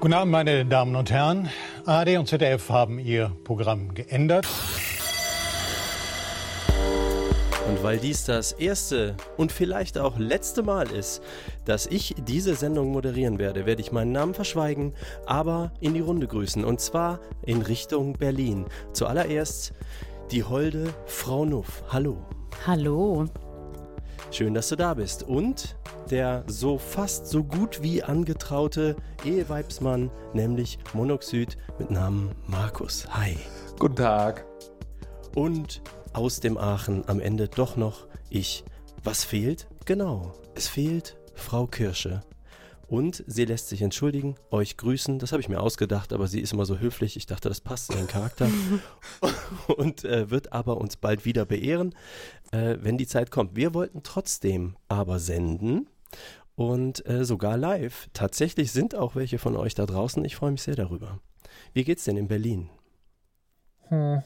Guten Abend, meine Damen und Herren. ARD und ZDF haben ihr Programm geändert. Und weil dies das erste und vielleicht auch letzte Mal ist, dass ich diese Sendung moderieren werde, werde ich meinen Namen verschweigen, aber in die Runde grüßen. Und zwar in Richtung Berlin. Zuallererst die holde Frau Nuff. Hallo. Hallo. Schön, dass du da bist. Und der so fast so gut wie angetraute Eheweibsmann, nämlich Monoxid mit Namen Markus. Hi. Guten Tag. Und aus dem Aachen am Ende doch noch ich. Was fehlt? Genau, es fehlt Frau Kirsche. Und sie lässt sich entschuldigen, euch grüßen. Das habe ich mir ausgedacht, aber sie ist immer so höflich. Ich dachte, das passt in ihren Charakter. und äh, wird aber uns bald wieder beehren, äh, wenn die Zeit kommt. Wir wollten trotzdem aber senden und äh, sogar live. Tatsächlich sind auch welche von euch da draußen. Ich freue mich sehr darüber. Wie geht's denn in Berlin? Hm.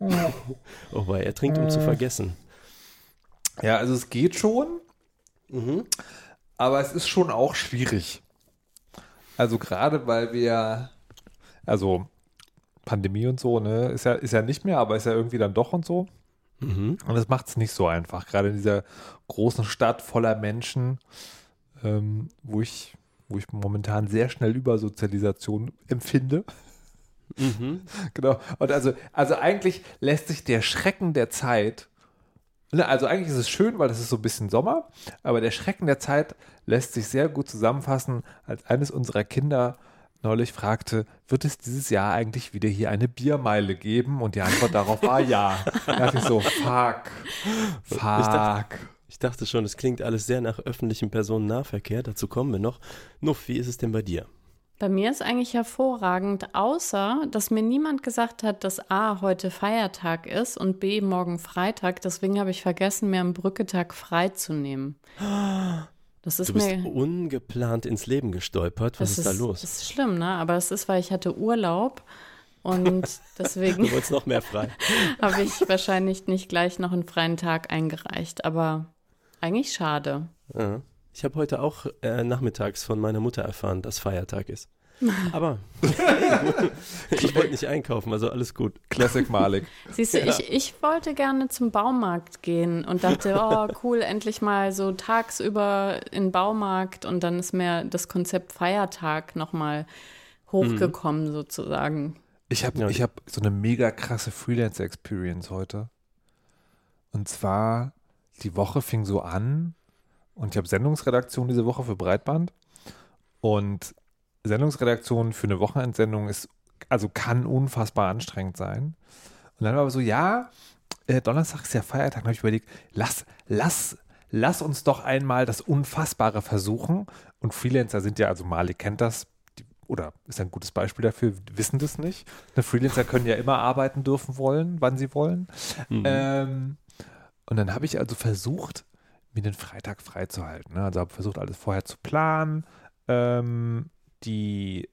oh, weil er trinkt, um zu hm. vergessen. Ja, also es geht schon. Mhm. Aber es ist schon auch schwierig. Also gerade weil wir, also Pandemie und so, ne, ist ja, ist ja nicht mehr, aber ist ja irgendwie dann doch und so. Mhm. Und das macht es nicht so einfach, gerade in dieser großen Stadt voller Menschen, ähm, wo ich, wo ich momentan sehr schnell Übersozialisation empfinde. Mhm. Genau. Und also, also eigentlich lässt sich der Schrecken der Zeit also eigentlich ist es schön, weil es ist so ein bisschen Sommer, aber der Schrecken der Zeit lässt sich sehr gut zusammenfassen, als eines unserer Kinder neulich fragte, wird es dieses Jahr eigentlich wieder hier eine Biermeile geben? Und die Antwort darauf war ja. Da dachte ich so, fuck, fuck. Ich dachte, ich dachte schon, es klingt alles sehr nach öffentlichem Personennahverkehr, dazu kommen wir noch. Nuff, wie ist es denn bei dir? Bei mir ist eigentlich hervorragend, außer dass mir niemand gesagt hat, dass A heute Feiertag ist und B morgen Freitag. Deswegen habe ich vergessen, mir am Brücketag frei zu nehmen. Das ist du bist mir, ungeplant ins Leben gestolpert. Was ist, ist, da los? Das ist schlimm, ne? Aber es ist, weil ich hatte Urlaub und deswegen. du noch mehr frei. habe ich wahrscheinlich nicht gleich noch einen freien Tag eingereicht. Aber eigentlich schade. Ja. Ich habe heute auch äh, nachmittags von meiner Mutter erfahren, dass Feiertag ist. Aber ich wollte nicht einkaufen, also alles gut. Classic Malik. Siehst du, ja. ich, ich wollte gerne zum Baumarkt gehen und dachte, oh cool, endlich mal so tagsüber in den Baumarkt und dann ist mir das Konzept Feiertag nochmal hochgekommen mhm. sozusagen. Ich habe ich hab so eine mega krasse Freelance-Experience heute. Und zwar, die Woche fing so an, und ich habe Sendungsredaktion diese Woche für Breitband. Und Sendungsredaktion für eine Wochenendsendung ist, also kann unfassbar anstrengend sein. Und dann war aber so, ja, äh, Donnerstag ist ja Feiertag, habe ich überlegt, lass, lass, lass uns doch einmal das Unfassbare versuchen. Und Freelancer sind ja, also Mali kennt das, die, oder ist ein gutes Beispiel dafür, wissen das nicht. Ne, Freelancer können ja immer arbeiten dürfen wollen, wann sie wollen. Mhm. Ähm, und dann habe ich also versucht, mir den Freitag freizuhalten. Ne? Also habe versucht, alles vorher zu planen. Ähm, die,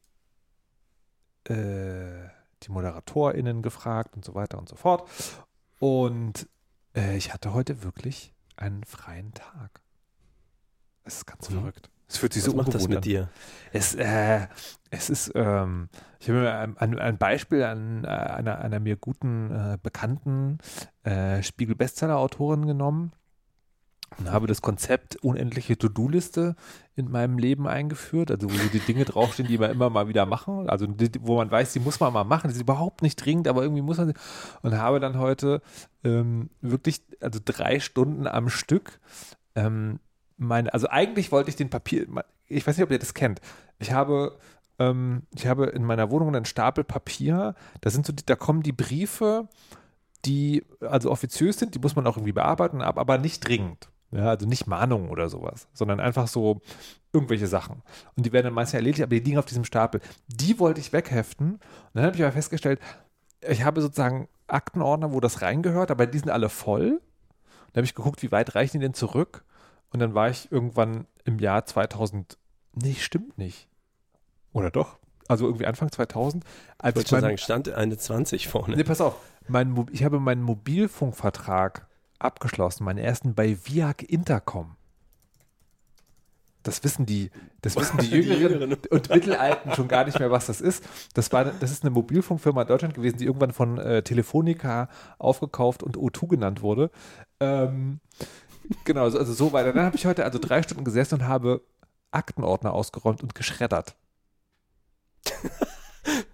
äh, die ModeratorInnen gefragt und so weiter und so fort. Und äh, ich hatte heute wirklich einen freien Tag. Es ist ganz mhm. verrückt. Es fühlt sich Was so macht das mit dir? Es, äh, es ist, ähm, ich habe mir ein, ein, Beispiel an äh, einer, einer mir guten, äh, bekannten äh, Spiegel-Bestseller-Autorin genommen und habe das Konzept unendliche To-Do-Liste in meinem Leben eingeführt, also wo so die Dinge draufstehen, die wir immer mal wieder machen, also die, wo man weiß, die muss man mal machen, die sind überhaupt nicht dringend, aber irgendwie muss man sie. Und habe dann heute ähm, wirklich, also drei Stunden am Stück ähm, meine, also eigentlich wollte ich den Papier, ich weiß nicht, ob ihr das kennt, ich habe ähm, ich habe in meiner Wohnung einen Stapel Papier, da sind so, da kommen die Briefe, die also offiziös sind, die muss man auch irgendwie bearbeiten, aber nicht dringend. Ja, also nicht Mahnungen oder sowas, sondern einfach so irgendwelche Sachen. Und die werden dann meistens erledigt, aber die liegen auf diesem Stapel. Die wollte ich wegheften. Und dann habe ich aber festgestellt, ich habe sozusagen Aktenordner, wo das reingehört, aber die sind alle voll. Dann habe ich geguckt, wie weit reichen die denn zurück? Und dann war ich irgendwann im Jahr 2000. Nee, stimmt nicht. Oder doch? Also irgendwie Anfang 2000. Als ich wollte schon sagen, stand eine 20 vorne. Nee, pass auf. Mein, ich habe meinen Mobilfunkvertrag abgeschlossen, meinen ersten bei Viag Intercom. das wissen die, das wissen die Jüngeren und Mittelalten schon gar nicht mehr, was das ist. Das war, das ist eine Mobilfunkfirma in Deutschland gewesen, die irgendwann von äh, Telefonica aufgekauft und O2 genannt wurde. Ähm, genau, also, also so weiter. Dann habe ich heute also drei Stunden gesessen und habe Aktenordner ausgeräumt und geschreddert.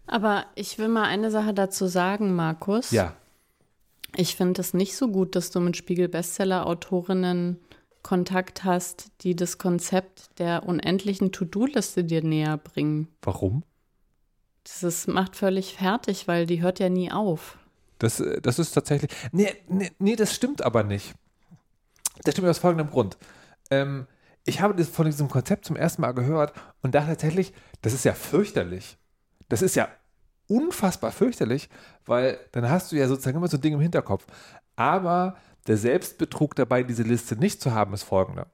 Aber ich will mal eine Sache dazu sagen, Markus. Ja. Ich finde es nicht so gut, dass du mit Spiegel-Bestseller-Autorinnen Kontakt hast, die das Konzept der unendlichen To-Do-Liste dir näher bringen. Warum? Das ist, macht völlig fertig, weil die hört ja nie auf. Das, das ist tatsächlich. Nee, nee, nee, das stimmt aber nicht. Das stimmt aus folgendem Grund. Ähm, ich habe das von diesem Konzept zum ersten Mal gehört und dachte tatsächlich, das ist ja fürchterlich. Das ist ja unfassbar fürchterlich, weil dann hast du ja sozusagen immer so ein Ding im Hinterkopf. Aber der Selbstbetrug dabei, diese Liste nicht zu haben, ist folgender.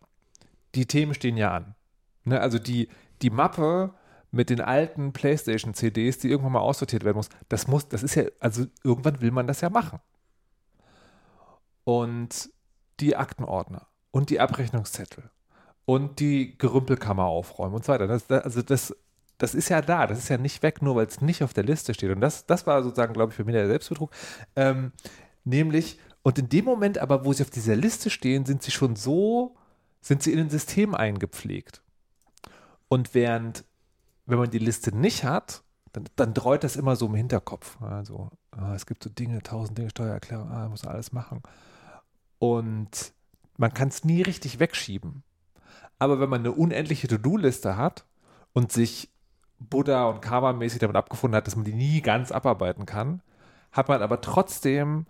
Die Themen stehen ja an. Ne, also die, die Mappe mit den alten PlayStation-CDs, die irgendwann mal aussortiert werden muss, das muss, das ist ja, also irgendwann will man das ja machen. Und die Aktenordner und die Abrechnungszettel und die Gerümpelkammer aufräumen und so weiter. Das, also das, das ist ja da, das ist ja nicht weg, nur weil es nicht auf der Liste steht. Und das, das war sozusagen, glaube ich, für mich der Selbstbetrug. Ähm, nämlich, und in dem Moment aber, wo sie auf dieser Liste stehen, sind sie schon so, sind sie in ein System eingepflegt. Und während, wenn man die Liste nicht hat, dann, dann dreut das immer so im Hinterkopf. Also, ah, es gibt so Dinge, tausend Dinge, Steuererklärung, ah, muss alles machen. Und man kann es nie richtig wegschieben. Aber wenn man eine unendliche To-Do-Liste hat und sich Buddha und Karma-mäßig damit abgefunden hat, dass man die nie ganz abarbeiten kann, hat man aber trotzdem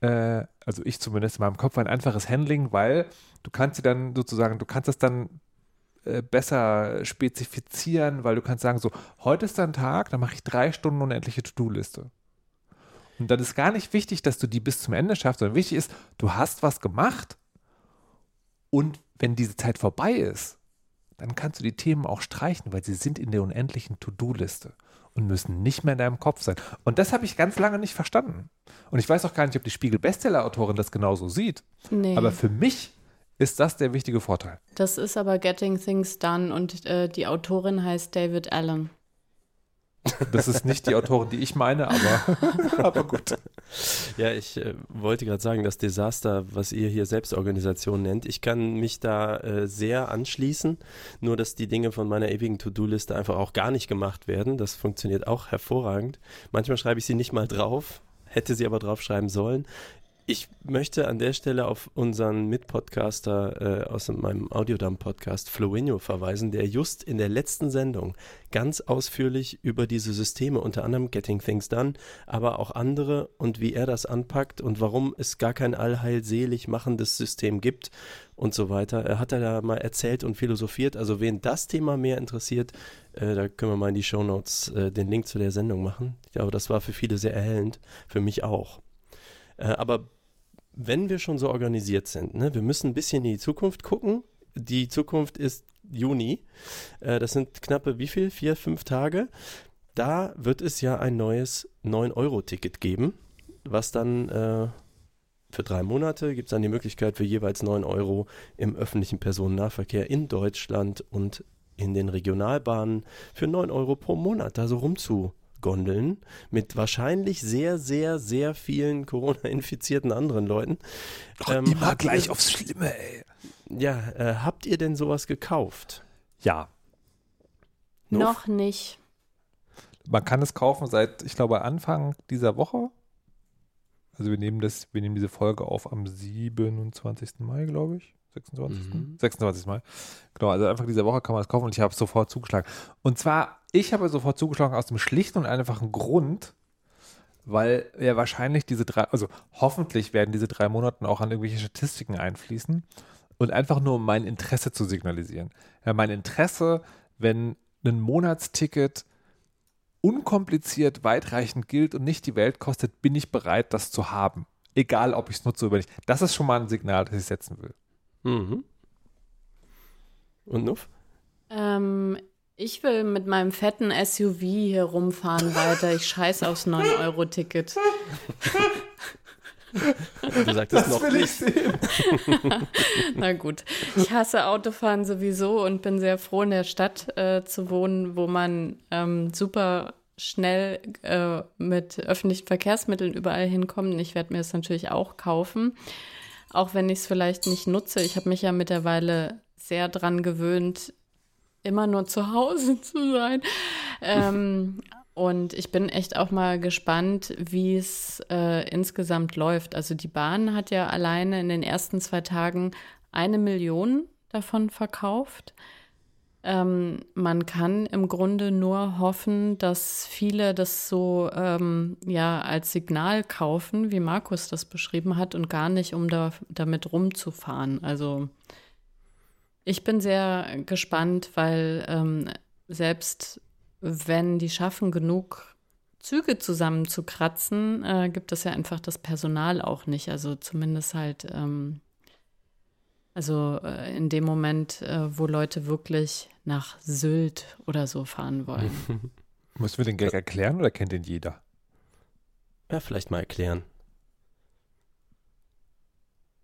äh, also ich zumindest in meinem Kopf, ein einfaches Handling, weil du kannst sie dann sozusagen, du kannst es dann äh, besser spezifizieren, weil du kannst sagen, so, heute ist dein Tag, dann mache ich drei Stunden unendliche To-Do-Liste. Und dann ist gar nicht wichtig, dass du die bis zum Ende schaffst, sondern wichtig ist, du hast was gemacht und wenn diese Zeit vorbei ist, dann kannst du die Themen auch streichen, weil sie sind in der unendlichen To-Do-Liste und müssen nicht mehr in deinem Kopf sein. Und das habe ich ganz lange nicht verstanden. Und ich weiß auch gar nicht, ob die Spiegel-Bestseller-Autorin das genauso sieht. Nee. Aber für mich ist das der wichtige Vorteil. Das ist aber Getting Things Done und äh, die Autorin heißt David Allen. Das ist nicht die Autorin, die ich meine, aber, aber gut. Ja, ich äh, wollte gerade sagen, das Desaster, was ihr hier Selbstorganisation nennt, ich kann mich da äh, sehr anschließen, nur dass die Dinge von meiner ewigen To-Do-Liste einfach auch gar nicht gemacht werden. Das funktioniert auch hervorragend. Manchmal schreibe ich sie nicht mal drauf, hätte sie aber draufschreiben sollen. Ich möchte an der Stelle auf unseren Mitpodcaster äh, aus meinem Audiodump-Podcast Flowinho verweisen, der just in der letzten Sendung ganz ausführlich über diese Systeme, unter anderem Getting Things Done, aber auch andere und wie er das anpackt und warum es gar kein allheilselig machendes System gibt und so weiter. Er hat er da mal erzählt und philosophiert. Also wen das Thema mehr interessiert, äh, da können wir mal in die Shownotes äh, den Link zu der Sendung machen. Ich glaube, das war für viele sehr erhellend, für mich auch. Äh, aber wenn wir schon so organisiert sind, ne, wir müssen ein bisschen in die Zukunft gucken. Die Zukunft ist Juni. Äh, das sind knappe wie viel? Vier, fünf Tage. Da wird es ja ein neues 9-Euro-Ticket geben, was dann äh, für drei Monate gibt es dann die Möglichkeit für jeweils 9 Euro im öffentlichen Personennahverkehr in Deutschland und in den Regionalbahnen für 9 Euro pro Monat da so rumzu Gondeln mit wahrscheinlich sehr, sehr, sehr vielen Corona-infizierten anderen Leuten. Doch ähm, immer gleich ihr, aufs Schlimme, ey. Ja, äh, habt ihr denn sowas gekauft? Ja. Nuff? Noch nicht. Man kann es kaufen seit, ich glaube, Anfang dieser Woche. Also wir nehmen das, wir nehmen diese Folge auf am 27. Mai, glaube ich. 26. Mhm. 26 Mal. Genau, also einfach diese Woche kann man es kaufen und ich habe sofort zugeschlagen. Und zwar, ich habe sofort zugeschlagen aus dem schlichten und einfachen Grund, weil ja wahrscheinlich diese drei, also hoffentlich werden diese drei Monate auch an irgendwelche Statistiken einfließen und einfach nur um mein Interesse zu signalisieren. Ja, mein Interesse, wenn ein Monatsticket unkompliziert, weitreichend gilt und nicht die Welt kostet, bin ich bereit, das zu haben. Egal, ob ich es nutze oder nicht. Das ist schon mal ein Signal, das ich setzen will. Mhm. Und Nuff? Ähm, ich will mit meinem fetten SUV hier rumfahren weiter. Ich scheiße aufs 9-Euro-Ticket. Du sagtest noch will ich nicht. sehen. Na gut. Ich hasse Autofahren sowieso und bin sehr froh, in der Stadt äh, zu wohnen, wo man ähm, super schnell äh, mit öffentlichen Verkehrsmitteln überall hinkommt. Ich werde mir das natürlich auch kaufen, auch wenn ich es vielleicht nicht nutze. Ich habe mich ja mittlerweile sehr dran gewöhnt, immer nur zu Hause zu sein. Ähm, und ich bin echt auch mal gespannt, wie es äh, insgesamt läuft. Also die Bahn hat ja alleine in den ersten zwei Tagen eine Million davon verkauft. Ähm, man kann im Grunde nur hoffen, dass viele das so ähm, ja als Signal kaufen, wie Markus das beschrieben hat, und gar nicht, um da, damit rumzufahren. Also ich bin sehr gespannt, weil ähm, selbst wenn die schaffen, genug Züge zusammenzukratzen, äh, gibt es ja einfach das Personal auch nicht. Also zumindest halt, ähm, also äh, in dem Moment, äh, wo Leute wirklich nach Sylt oder so fahren wollen. Müssen wir den Gag erklären oder kennt den jeder? Ja, vielleicht mal erklären.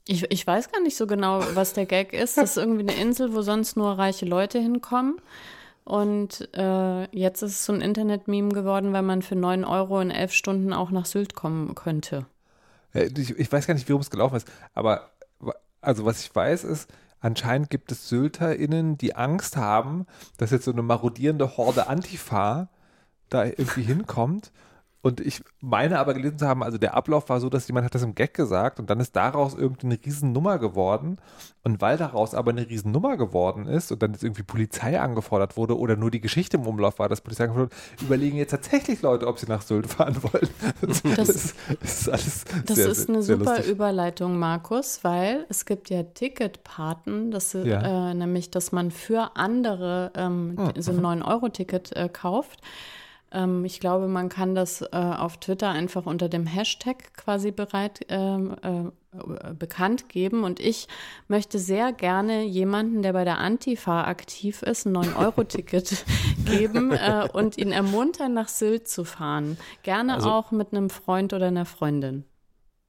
Ich, ich weiß gar nicht so genau, was der Gag ist. Das ist irgendwie eine Insel, wo sonst nur reiche Leute hinkommen. Und äh, jetzt ist es so ein Internet-Meme geworden, weil man für 9 Euro in 11 Stunden auch nach Sylt kommen könnte. Äh, Ich, ich weiß gar nicht, wie es gelaufen ist, aber also was ich weiß ist, anscheinend gibt es SylterInnen, die Angst haben, dass jetzt so eine marodierende Horde Antifa da irgendwie hinkommt. Und ich meine aber gelesen zu haben, also der Ablauf war so, dass jemand hat das im Gag gesagt und dann ist daraus irgendeine Riesennummer geworden. Und weil daraus aber eine Riesennummer geworden ist und dann jetzt irgendwie Polizei angefordert wurde oder nur die Geschichte im Umlauf war, dass Polizei angefordert wurde, überlegen jetzt tatsächlich Leute, ob sie nach Sylt fahren wollen. Das, Das- ist, das ist alles Das sehr, ist eine super lustig. Überleitung, Markus, weil es gibt ja Ticketpaten, das ist, Ja. äh, nämlich, dass man für andere ähm, Ah, so ein 9-Euro-Ticket äh, kauft. Ähm, ich glaube, man kann das äh, auf Twitter einfach unter dem Hashtag quasi bereit ähm, äh, bekannt geben. Und ich möchte sehr gerne jemanden, der bei der Antifa aktiv ist, ein 9-Euro-Ticket geben äh, und ihn ermuntern, nach Sylt zu fahren. Gerne Also- auch mit einem Freund oder einer Freundin.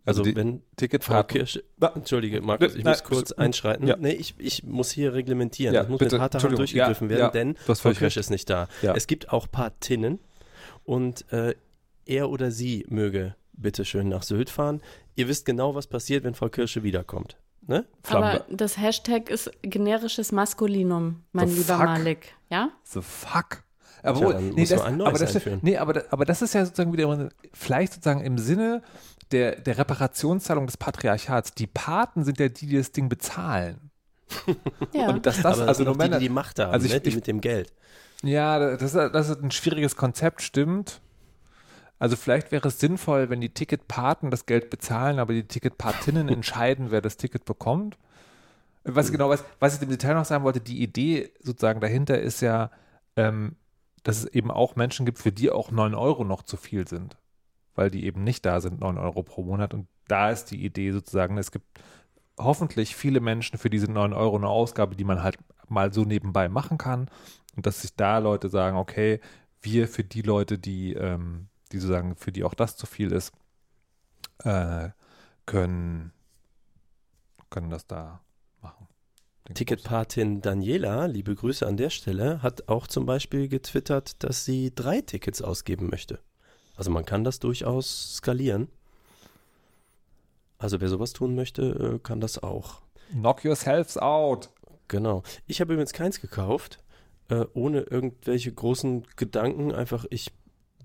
Also, die wenn Na, Entschuldige, Markus, ich nein, muss kurz sch- einschreiten. ja. Nee, ich, ich muss hier reglementieren. Ja, das muss bitte, mit harter Hand durchgegriffen Ja, werden, ja, denn Frau Kirsch ist nicht da. Ja. Es gibt auch Patinnen und äh, er oder sie möge bitte schön nach Sylt fahren. Ihr wisst genau, was passiert, wenn Frau Kirsche wiederkommt. Ne? Aber das Hashtag ist generisches Maskulinum, mein The lieber fuck? Malik. Ja? The fuck? Aber, Tja, wohl, dann nee, muss das, aber, das, einführen. nee, aber, da- aber das ist ja sozusagen wieder vielleicht sozusagen im Sinne der, der Reparationszahlung des Patriarchats. Die Paten sind ja die, die das Ding bezahlen. Ja. Und dass das, Aber das also nur die, Männer, die die Macht haben, Also ich- ne? die ich- mit dem Geld. Ja, das ist, das ist ein schwieriges Konzept, stimmt. Also vielleicht wäre es sinnvoll, wenn die Ticketpaten das Geld bezahlen, aber die Ticketpatinnen entscheiden, wer das Ticket bekommt. Was genau, was, was ich im Detail noch sagen wollte, die Idee sozusagen dahinter ist ja, ähm, dass es eben auch Menschen gibt, für die auch 9 Euro noch zu viel sind, weil die eben nicht da sind, 9 Euro pro Monat. Und da ist die Idee sozusagen, es gibt hoffentlich viele Menschen für diese 9 Euro eine Ausgabe, die man halt mal so nebenbei machen kann. Und dass sich da Leute sagen, okay, wir für die Leute, die, ähm, die sozusagen, für die auch das zu viel ist, äh, können, können das da machen. Ticketpatin Daniela, liebe Grüße an der Stelle, hat auch zum Beispiel getwittert, dass sie drei Tickets ausgeben möchte. Also man kann das durchaus skalieren. Also wer sowas tun möchte, äh, kann das auch. Knock yourselves out. Genau. Ich habe übrigens keins gekauft, äh, ohne irgendwelche großen Gedanken. Einfach, ich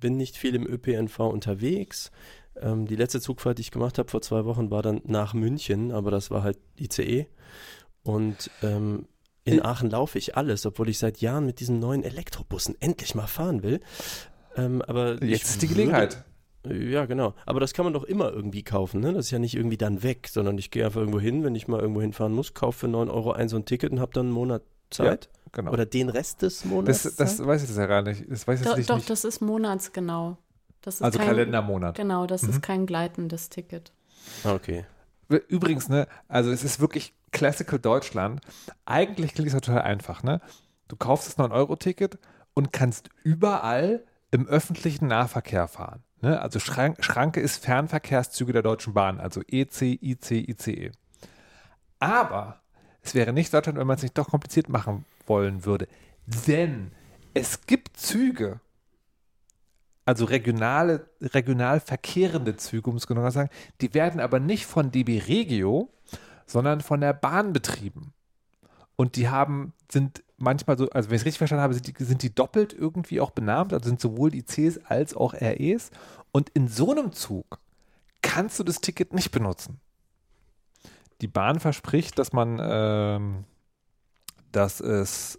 bin nicht viel im ÖPNV unterwegs. Ähm, die letzte Zugfahrt, die ich gemacht habe vor zwei Wochen, war dann nach München, aber das war halt ICE. Und ähm, in Äh. Aachen laufe ich alles, obwohl ich seit Jahren mit diesen neuen Elektrobussen endlich mal fahren will. Ähm, aber Jetzt ist die würde- Gelegenheit. Ja, genau. Aber das kann man doch immer irgendwie kaufen, ne? Das ist ja nicht irgendwie dann weg, sondern ich gehe einfach irgendwo hin, wenn ich mal irgendwo hinfahren muss, kaufe für 9 Euro ein so ein Ticket und habe dann einen Monat Zeit. Genau. Oder den Rest des Monats. das, das weiß ich das ja gar nicht. Das weiß ich doch, jetzt doch, nicht. das ist monatsgenau. Das ist also kein, Kalendermonat. Genau, das Mhm. ist kein gleitendes Ticket. Ah, okay. Übrigens, ne, also es ist wirklich Classical Deutschland. Eigentlich klingt es ja total einfach, ne? Du kaufst das 9-Euro-Ticket und kannst überall im öffentlichen Nahverkehr fahren. Ne? Also Schrank, Schranke ist Fernverkehrszüge der Deutschen Bahn, also EC, IC, ICE. Aber es wäre nicht Deutschland, wenn man es nicht doch kompliziert machen wollen würde. Denn es gibt Züge, also regionale, regional verkehrende Züge, um es genau zu sagen, die werden aber nicht von DB Regio, sondern von der Bahn betrieben. Und die haben, sind manchmal so, also wenn ich es richtig verstanden habe, sind die, sind die doppelt irgendwie auch benannt, also sind sowohl ICs als auch REs. Und in so einem Zug kannst du das Ticket nicht benutzen. Die Bahn verspricht, dass man, ähm, dass es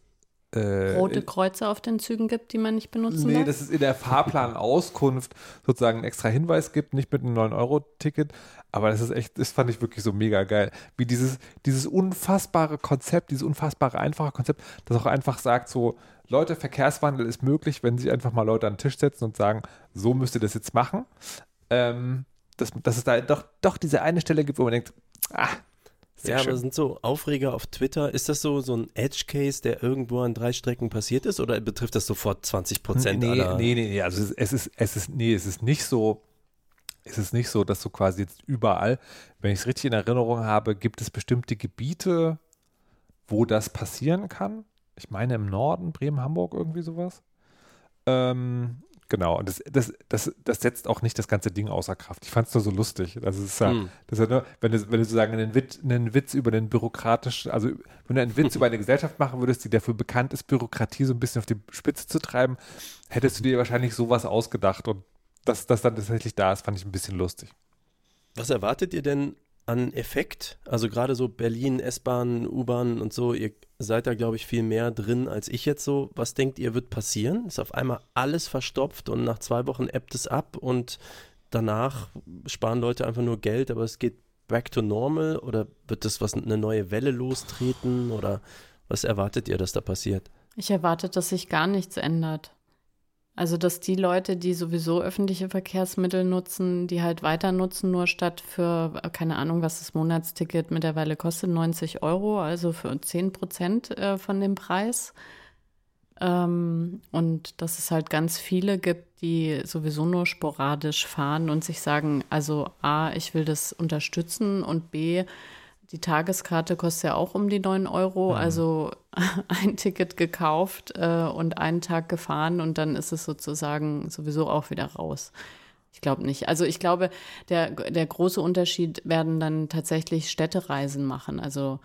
äh, rote Kreuze auf den Zügen gibt, die man nicht benutzen nee, darf? Nee, dass es in der Fahrplanauskunft sozusagen einen extra Hinweis gibt, nicht mit einem 9-Euro-Ticket. Aber das ist echt, das fand ich wirklich so mega geil. Wie dieses, dieses unfassbare Konzept, dieses unfassbare einfache Konzept, das auch einfach sagt so, Leute, Verkehrswandel ist möglich, wenn sich einfach mal Leute an den Tisch setzen und sagen, so müsst ihr das jetzt machen. Ähm, dass, dass es da doch, doch diese eine Stelle gibt, wo man denkt, ah, sehr ja, schön. aber sind so Aufreger auf Twitter. Ist das so, so ein Edge-Case, der irgendwo an drei Strecken passiert ist oder betrifft das sofort 20 Prozent nee, aller? Nee, nee, nee. Also es ist, es ist, nee, es ist nicht so, es ist nicht so, dass du quasi jetzt überall, wenn ich es richtig in Erinnerung habe, gibt es bestimmte Gebiete, wo das passieren kann. Ich meine im Norden, Bremen, Hamburg, irgendwie sowas. Ähm, Genau, und das, das, das, das setzt auch nicht das ganze Ding außer Kraft. Ich fand es nur so lustig. Das ist ja, mm. das ist ja nur, wenn du, wenn du sozusagen einen Witz, einen Witz über den bürokratischen, also wenn du einen Witz über eine Gesellschaft machen würdest, die dafür bekannt ist, Bürokratie so ein bisschen auf die Spitze zu treiben, hättest du dir wahrscheinlich sowas ausgedacht. Und dass das dann tatsächlich da ist, fand ich ein bisschen lustig. Was erwartet ihr denn an Effekt? Also gerade so Berlin, S-Bahn, U-Bahn und so, ihr seid da, glaube ich, viel mehr drin als ich jetzt so. Was denkt ihr, wird passieren? Ist auf einmal alles verstopft und nach zwei Wochen ebbt es ab und danach sparen Leute einfach nur Geld, aber es geht back to normal oder wird das was eine neue Welle lostreten oder was erwartet ihr, dass da passiert? Ich erwarte, dass sich gar nichts ändert. Also, dass die Leute, die sowieso öffentliche Verkehrsmittel nutzen, die halt weiter nutzen, nur statt für, keine Ahnung, was das Monatsticket mittlerweile kostet, 90 Euro, also für 10 Prozent äh, von dem Preis. Ähm, und dass es halt ganz viele gibt, die sowieso nur sporadisch fahren und sich sagen, also A, ich will das unterstützen und B, die Tageskarte kostet ja auch um die 9 Euro, mhm. also ein Ticket gekauft äh, und einen Tag gefahren und dann ist es sozusagen sowieso auch wieder raus. Ich glaube nicht. Also ich glaube, der, der große Unterschied werden dann tatsächlich Städtereisen machen. Also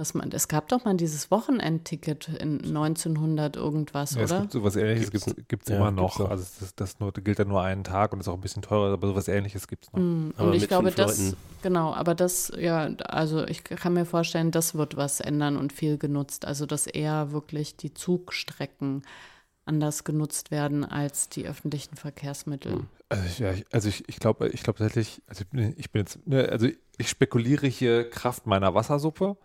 dass man, es gab doch mal dieses Wochenendticket in 1900 irgendwas, ja, oder? Es gibt sowas ähnliches, gibt es ja, immer noch. Also das, das nur, gilt dann nur einen Tag und ist auch ein bisschen teurer, aber sowas ähnliches gibt es noch. Mm, und ich glaube, das, Leuten. genau, aber das, ja, also ich kann mir vorstellen, das wird was ändern und viel genutzt. Also dass eher wirklich die Zugstrecken anders genutzt werden als die öffentlichen Verkehrsmittel. Hm. Also, ja, also ich, ich glaube ich glaube tatsächlich, also ich bin jetzt, ne, also ich spekuliere hier Kraft meiner Wassersuppe.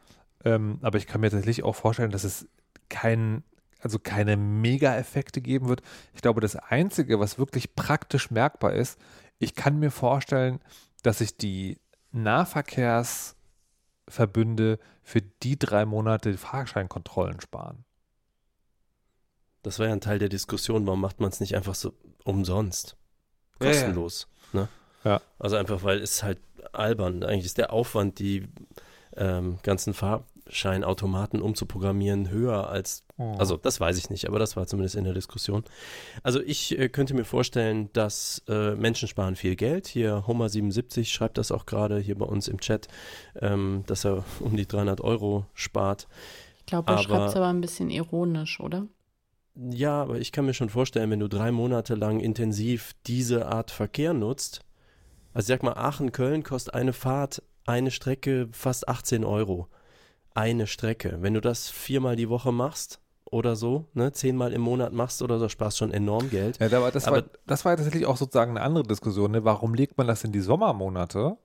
Ähm, aber ich kann mir tatsächlich auch vorstellen, dass es kein, also keine Mega-Effekte geben wird. Ich glaube, das Einzige, was wirklich praktisch merkbar ist, ich kann mir vorstellen, dass sich die Nahverkehrsverbünde für die drei Monate Fahrscheinkontrollen sparen. Das war ja ein Teil der Diskussion, warum macht man es nicht einfach so umsonst? Kostenlos. Ja, ja. Ne? ja. Also einfach, weil es halt albern. Eigentlich ist der Aufwand, die ähm, ganzen Fahr Scheinautomaten umzuprogrammieren höher als, oh. also das weiß ich nicht, aber das war zumindest in der Diskussion. Also ich äh, könnte mir vorstellen, dass äh, Menschen sparen viel Geld. Hier Homer77 schreibt das auch gerade hier bei uns im Chat, ähm, dass er um die 300 Euro spart. Ich glaube, er schreibt es aber ein bisschen ironisch, oder? Ja, aber ich kann mir schon vorstellen, wenn du drei Monate lang intensiv diese Art Verkehr nutzt, also sag mal, Aachen-Köln kostet eine Fahrt, eine Strecke fast 18 Euro eine Strecke. Wenn du das viermal die Woche machst oder so, ne, zehnmal im Monat machst oder so, sparst schon enorm Geld. Ja, aber das, aber, war, das war tatsächlich auch sozusagen eine andere Diskussion. Ne? Warum legt man das in die Sommermonate?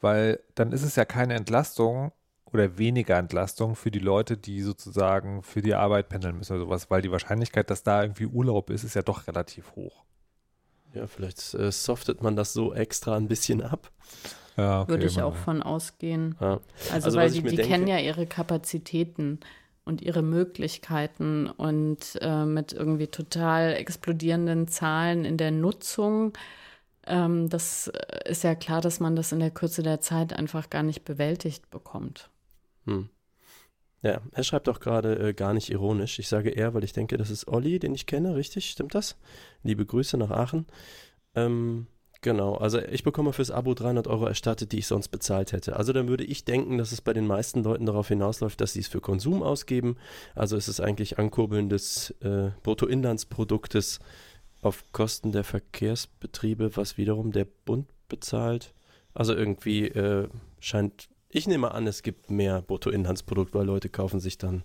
Weil dann ist es ja keine Entlastung oder weniger Entlastung für die Leute, die sozusagen für die Arbeit pendeln müssen oder sowas, weil die Wahrscheinlichkeit, dass da irgendwie Urlaub ist, ist ja doch relativ hoch. Ja, vielleicht äh, softet man das so extra ein bisschen ab. Ja, okay, Würde ich auch von ausgehen. Ja. Also, also, weil die, die kennen ja ihre Kapazitäten. und ihre Möglichkeiten und äh, mit irgendwie total explodierenden Zahlen in der Nutzung. Ähm, das ist ja klar, dass man das in der Kürze der Zeit einfach gar nicht bewältigt bekommt. Hm. Ja, er schreibt auch gerade äh, gar nicht ironisch. Ich sage er, weil ich denke, das ist Olli, den ich kenne, richtig? Stimmt das? Liebe Grüße nach Aachen. Ähm, genau, also ich bekomme fürs Abo 300 Euro erstattet, die ich sonst bezahlt hätte. Also dann würde ich denken, dass es bei den meisten Leuten darauf hinausläuft, dass sie es für Konsum ausgeben. Also ist es eigentlich Ankurbeln des äh, Bruttoinlandsproduktes auf Kosten der Verkehrsbetriebe, was wiederum der Bund bezahlt. Also irgendwie äh, scheint ich nehme an, es gibt mehr Bruttoinlandsprodukt, weil Leute kaufen sich dann.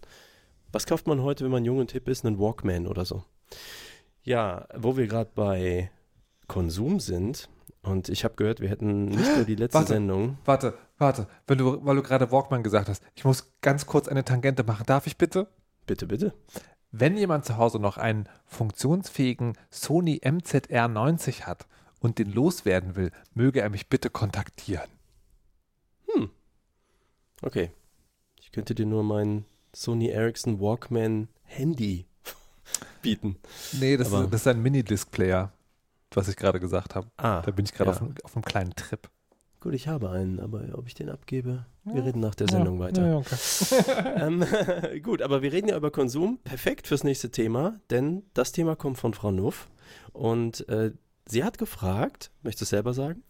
Was kauft man heute, wenn man jung und hip ist? Einen Walkman oder so. Ja, wo wir gerade bei Konsum sind, und ich habe gehört, wir hätten nicht nur die letzte warte, Sendung. Warte, warte, wenn du, weil du gerade Walkman gesagt hast, ich muss ganz kurz eine Tangente machen. Darf ich bitte? Bitte, bitte. Wenn jemand zu Hause noch einen funktionsfähigen Sony MZR 90 hat und den loswerden will, möge er mich bitte kontaktieren. Okay. Ich könnte dir nur mein Sony Ericsson Walkman Handy bieten. Nee, das, ist, das ist ein Mini-Disc-Player, was ich gerade gesagt habe. Ah, da bin ich gerade ja. auf, auf, einem kleinen Trip. Gut, ich habe einen, aber ob ich den abgebe, wir ja. reden nach der Sendung ja. weiter. Ja, okay. ähm, gut, aber wir reden ja über Konsum. Perfekt fürs nächste Thema, denn das Thema kommt von Frau Nuff und äh, sie hat gefragt, möchtest du es selber sagen?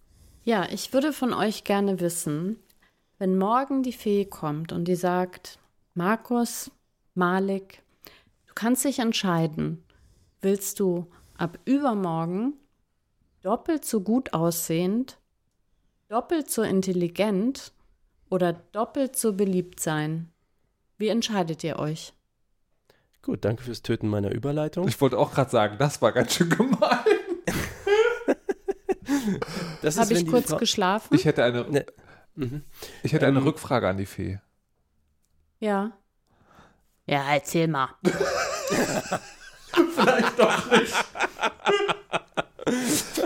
Ja, ich würde von euch gerne wissen, wenn morgen die Fee kommt und die sagt, Markus, Malik, du kannst dich entscheiden, willst du ab übermorgen doppelt so gut aussehend, doppelt so intelligent oder doppelt so beliebt sein? Wie entscheidet ihr euch? Gut, danke fürs Töten meiner Überleitung. Ich wollte auch gerade sagen, das war ganz schön gemein. Habe ich kurz Frau geschlafen? Ich hätte eine. Ne. Mhm. Ich hätte eine Ähm, Rückfrage an die Fee. Ja. Ja, erzähl mal. Vielleicht doch nicht.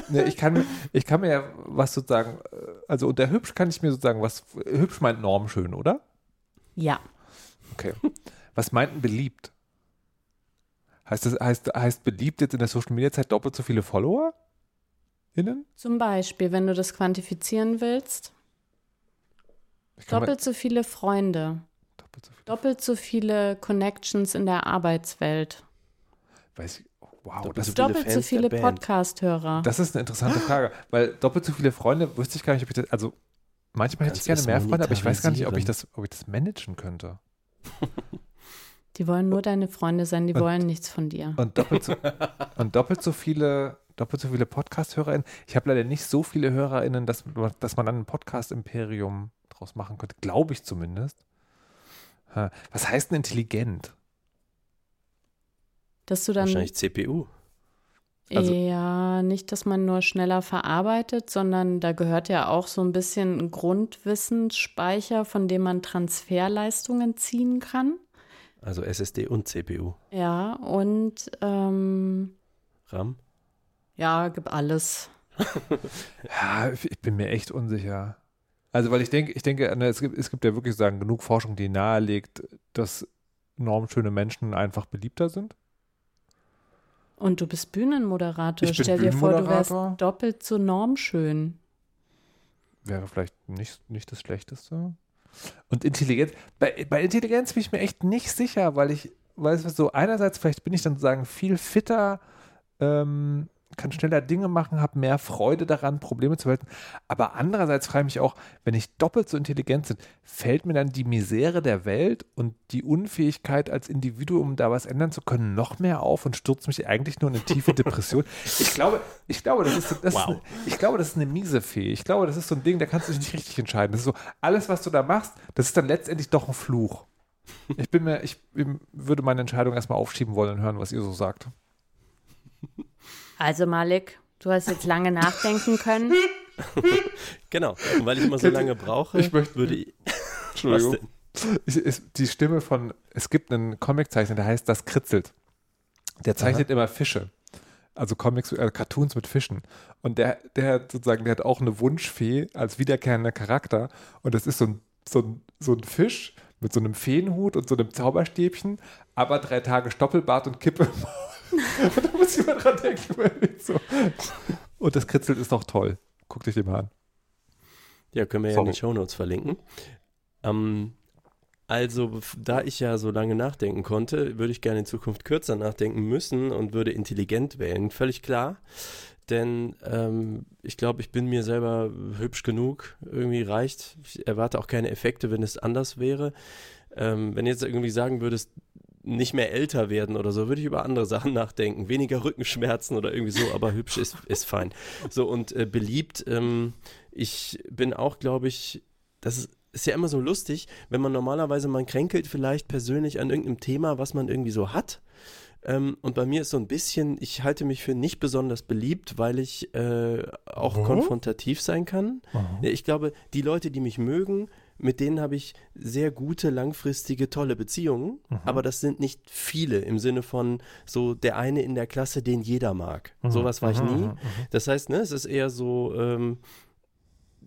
nee, ich, kann, ich kann mir ja was sozusagen, also unter hübsch kann ich mir sozusagen was, hübsch meint normschön, oder? Ja. Okay. Was meint denn beliebt? Heißt das, heißt, heißt beliebt jetzt in der Social Media Zeit doppelt so viele Follower? Innen? Zum Beispiel, wenn du das quantifizieren willst, doppelt so viele Freunde, doppelt so viele. doppelt so viele Connections in der Arbeitswelt, Weiß ich, oh, wow, Doppelt das, so viele doppelt so viele. Podcast-Hörer. das ist eine interessante Frage, weil doppelt so viele Freunde wüsste ich gar nicht, ob ich das, also manchmal hätte ich gerne mehr Freunde, aber ich weiß gar nicht, ob ich das, ob ich das managen könnte. Die wollen nur deine Freunde sein, die Und- wollen nichts von dir. Und doppelt so, und doppelt so viele, doppelt so viele Podcast-HörerInnen. Ich habe leider nicht so viele HörerInnen, dass, dass man dann ein Podcast-Imperium draus machen könnte. Glaube ich zumindest. Was heißt denn intelligent? Dass du dann Wahrscheinlich CPU. also- ja nicht, dass man nur schneller verarbeitet, sondern da gehört ja auch so ein bisschen ein Grundwissensspeicher, von dem man Transferleistungen ziehen kann. Also SSD und CPU. Ja, und ähm, RAM. ja, gib alles. Ja, ich bin mir echt unsicher. Also, weil ich denke, ich denke, ne, es gibt, es gibt ja wirklich sagen, genug Forschung, die nahelegt, dass normschöne Menschen einfach beliebter sind. Und du bist Bühnenmoderator. Ich Stell dir vor, du wärst doppelt so normschön. Wäre vielleicht nicht, nicht das Schlechteste. Und Intelligenz, bei, bei Intelligenz bin ich mir echt nicht sicher, weil ich, weiß was so, einerseits vielleicht bin ich dann sozusagen viel fitter, ähm, kann schneller Dinge machen, habe mehr Freude daran, Probleme zu lösen. Aber andererseits frage ich mich auch, wenn ich doppelt so intelligent bin, fällt mir dann die Misere der Welt und die Unfähigkeit als Individuum da was ändern zu können noch mehr auf und stürzt mich eigentlich nur in eine tiefe Depression. Ich glaube, ich glaube, das ist, das Wow. ist, ich glaube, das ist eine miese Fee. Ich glaube, das ist so ein Ding, da kannst du dich nicht richtig entscheiden. Das ist so, alles, was du da machst, das ist dann letztendlich doch ein Fluch. Ich bin mir, ich würde meine Entscheidung erstmal aufschieben wollen und hören, was ihr so sagt. Also Malik, du hast jetzt lange nachdenken können. Genau. Und weil ich immer so lange brauche, Ich möchte- würde ich. Entschuldigung. Was denn? Ich, ist die Stimme von, es gibt einen Comiczeichner, der heißt Das Kritzelt. Der zeichnet immer Fische. Also Comics, äh, Cartoons mit Fischen. Und der, der hat sozusagen, der hat auch eine Wunschfee als wiederkehrender Charakter. Und das ist so ein, so ein, so ein Fisch mit so einem Feenhut und so einem Zauberstäbchen, aber drei Tage Stoppelbart und Kippe im Maul. Da muss ich mal dran denken. So. Und das Kritzelt ist doch toll. Guck dich den mal an. Ja, können wir Sorry. ja in den Shownotes verlinken. Ähm, also, da ich ja so lange nachdenken konnte, würde ich gerne in Zukunft kürzer nachdenken müssen und würde intelligent wählen. Völlig klar. Denn ähm, ich glaube, ich bin mir selber hübsch genug. Irgendwie reicht. Ich erwarte auch keine Effekte, wenn es anders wäre. Ähm, wenn jetzt irgendwie sagen würdest, nicht mehr älter werden oder so, würde ich über andere Sachen nachdenken. Weniger Rückenschmerzen oder irgendwie so, aber hübsch ist, ist fein. So und äh, beliebt, ähm, ich bin auch, glaube ich, das ist ist ja immer so lustig, wenn man normalerweise, man kränkelt vielleicht persönlich an irgendeinem Thema, was man irgendwie so hat. Ähm, und bei mir ist so ein bisschen, ich halte mich für nicht besonders beliebt, weil ich äh, auch oh. konfrontativ sein kann. Oh. Ich glaube, die Leute, die mich mögen, mit denen habe ich sehr gute, langfristige, tolle Beziehungen. Mhm. Aber das sind nicht viele im Sinne von so der eine in der Klasse, den jeder mag. Mhm. Sowas war ich mhm. nie. Mhm. Das heißt, ne, es ist eher so, ähm,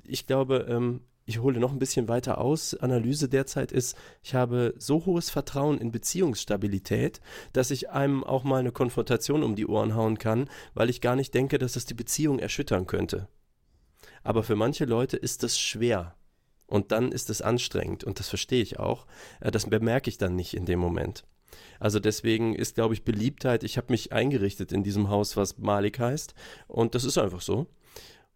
ich glaube, ähm, ich hole noch ein bisschen weiter aus, Analyse derzeit ist, ich habe so hohes Vertrauen in Beziehungsstabilität, dass ich einem auch mal eine Konfrontation um die Ohren hauen kann, weil ich gar nicht denke, dass das die Beziehung erschüttern könnte. Aber für manche Leute ist das schwer. Und dann ist es anstrengend und das verstehe ich auch. Äh, das bemerke ich dann nicht in dem Moment. Also deswegen ist, glaube ich, Beliebtheit, ich habe mich eingerichtet in diesem Haus, was Malik heißt. Und das ist einfach so.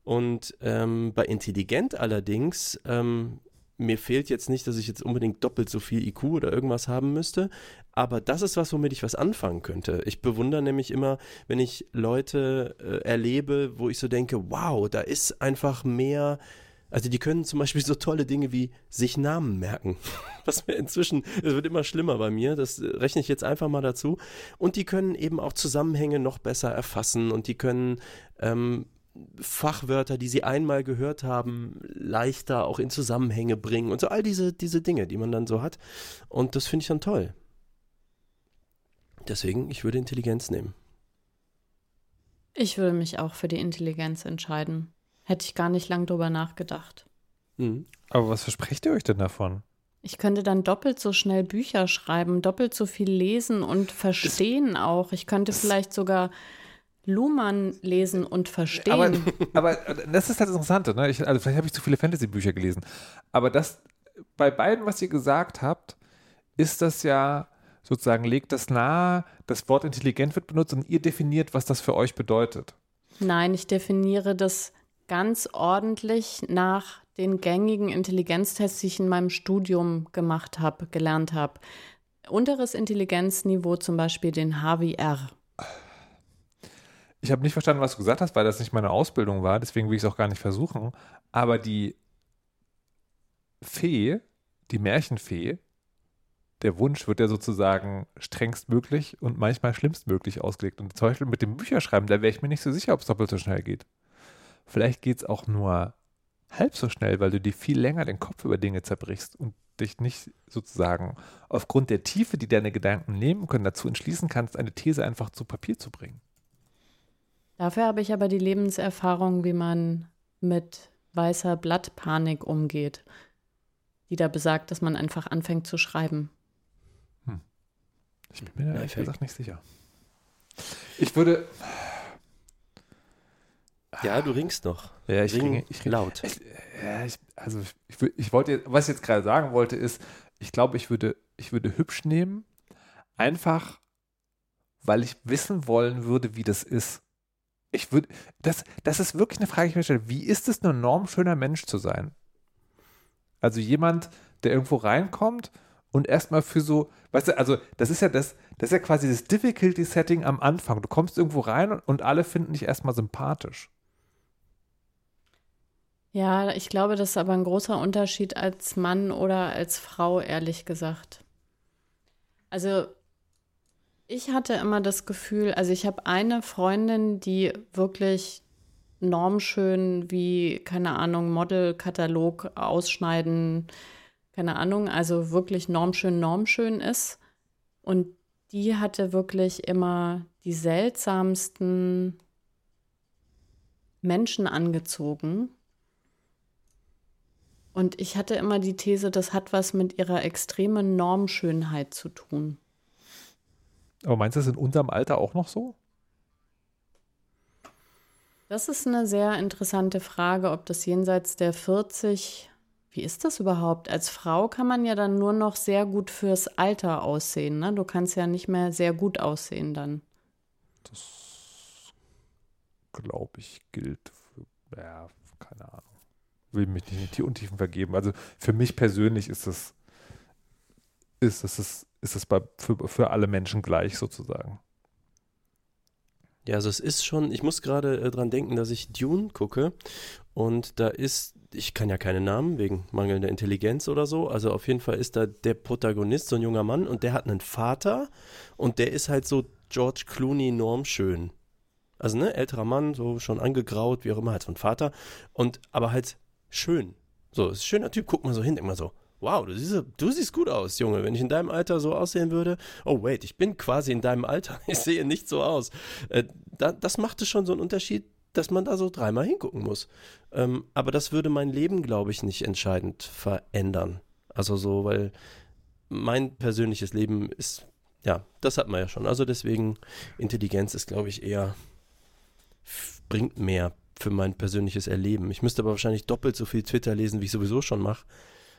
Und ähm, bei intelligent allerdings, ähm, mir fehlt jetzt nicht, dass ich jetzt unbedingt doppelt so viel IQ oder irgendwas haben müsste, aber das ist was, womit ich was anfangen könnte. Ich bewundere nämlich immer, wenn ich Leute äh, erlebe, wo ich so denke, wow, da ist einfach mehr. Also die können zum Beispiel so tolle Dinge wie sich Namen merken. Was mir inzwischen, es wird immer schlimmer bei mir, das rechne ich jetzt einfach mal dazu. Und die können eben auch Zusammenhänge noch besser erfassen und die können ähm, Fachwörter, die sie einmal gehört haben, leichter auch in Zusammenhänge bringen und so all diese, diese Dinge, die man dann so hat. Und das finde ich dann toll. Deswegen, ich würde Intelligenz nehmen. Ich würde mich auch für die Intelligenz entscheiden. Hätte ich gar nicht lang drüber nachgedacht. Mhm. Aber was versprecht ihr euch denn davon? Ich könnte dann doppelt so schnell Bücher schreiben, doppelt so viel lesen und verstehen auch. Ich könnte vielleicht sogar Luhmann lesen und verstehen. Aber, aber das ist halt das Interessante. Ne? Ich, also vielleicht habe ich zu viele Fantasy-Bücher gelesen. Aber das, bei beiden, was ihr gesagt habt, ist das ja sozusagen, legt das nahe, das Wort intelligent wird benutzt und ihr definiert, was das für euch bedeutet. Nein, ich definiere das ganz ordentlich nach den gängigen Intelligenztests, die ich in meinem Studium gemacht habe, gelernt habe. Unteres Intelligenzniveau zum Beispiel den HWR. Ich habe nicht verstanden, was du gesagt hast, weil das nicht meine Ausbildung war, deswegen will ich es auch gar nicht versuchen. Aber die Fee, die Märchenfee, der Wunsch wird ja sozusagen strengstmöglich und manchmal schlimmstmöglich ausgelegt. Und zum Beispiel mit dem Bücherschreiben, da wäre ich mir nicht so sicher, ob es doppelt so schnell geht. Vielleicht geht es auch nur halb so schnell, weil du dir viel länger den Kopf über Dinge zerbrichst und dich nicht sozusagen aufgrund der Tiefe, die deine Gedanken nehmen können, dazu entschließen kannst, eine These einfach zu Papier zu bringen. Dafür habe ich aber die Lebenserfahrung, wie man mit weißer Blattpanik umgeht, die da besagt, dass man einfach anfängt zu schreiben. Hm. Ich bin mir ehrlich gesagt nicht sicher. Ich würde. Ja, du ringst noch. Ja, ich Ring, ringe. Ich ringe. Laut. Ich, ja, ich, also ich, ich wollte, was ich jetzt gerade sagen wollte, ist, ich glaube, ich würde, ich würde hübsch nehmen, einfach, weil ich wissen wollen würde, wie das ist ich würde, das, das ist wirklich eine Frage, die ich mir stelle. Wie ist es, ein normschöner Mensch zu sein? Also jemand, der irgendwo reinkommt und erstmal für so, weißt du, also das ist ja das, das ist ja quasi das Difficulty-Setting am Anfang. Du kommst irgendwo rein und, und alle finden dich erstmal sympathisch. Ja, ich glaube, das ist aber ein großer Unterschied als Mann oder als Frau, ehrlich gesagt. Also ich hatte immer das Gefühl, also ich habe eine Freundin, die wirklich normschön wie, keine Ahnung, Modelkatalog ausschneiden, keine Ahnung, also wirklich normschön, normschön ist. Und die hatte wirklich immer die seltsamsten Menschen angezogen. Und ich hatte immer die These, das hat was mit ihrer extremen Normschönheit zu tun. Aber meinst du das in unserem Alter auch noch so? Das ist eine sehr interessante Frage, ob das jenseits der 40, wie ist das überhaupt? Als Frau kann man ja dann nur noch sehr gut fürs Alter aussehen. Ne? Du kannst ja nicht mehr sehr gut aussehen dann. Das glaube ich gilt für, ja, keine Ahnung. Will mich nicht in die Untiefen vergeben. Also für mich persönlich ist das, ist das, ist, ist das bei, für, für alle Menschen gleich sozusagen. Ja, also es ist schon, ich muss gerade äh, dran denken, dass ich Dune gucke und da ist, ich kann ja keine Namen wegen mangelnder Intelligenz oder so, also auf jeden Fall ist da der Protagonist so ein junger Mann und der hat einen Vater und der ist halt so George Clooney normschön. Also ne, älterer Mann, so schon angegraut, wie auch immer, halt so ein Vater und aber halt schön. So, ist ein schöner Typ, guckt mal so hin, mal so, wow, du siehst, du siehst gut aus, Junge. Wenn ich in deinem Alter so aussehen würde, oh wait, ich bin quasi in deinem Alter, ich sehe nicht so aus. Äh, da, das machte schon so einen Unterschied, dass man da so dreimal hingucken muss. Ähm, aber das würde mein Leben, glaube ich, nicht entscheidend verändern. Also so, weil mein persönliches Leben ist, ja, das hat man ja schon. Also deswegen, Intelligenz ist, glaube ich, eher, bringt mehr für mein persönliches Erleben. Ich müsste aber wahrscheinlich doppelt so viel Twitter lesen, wie ich sowieso schon mache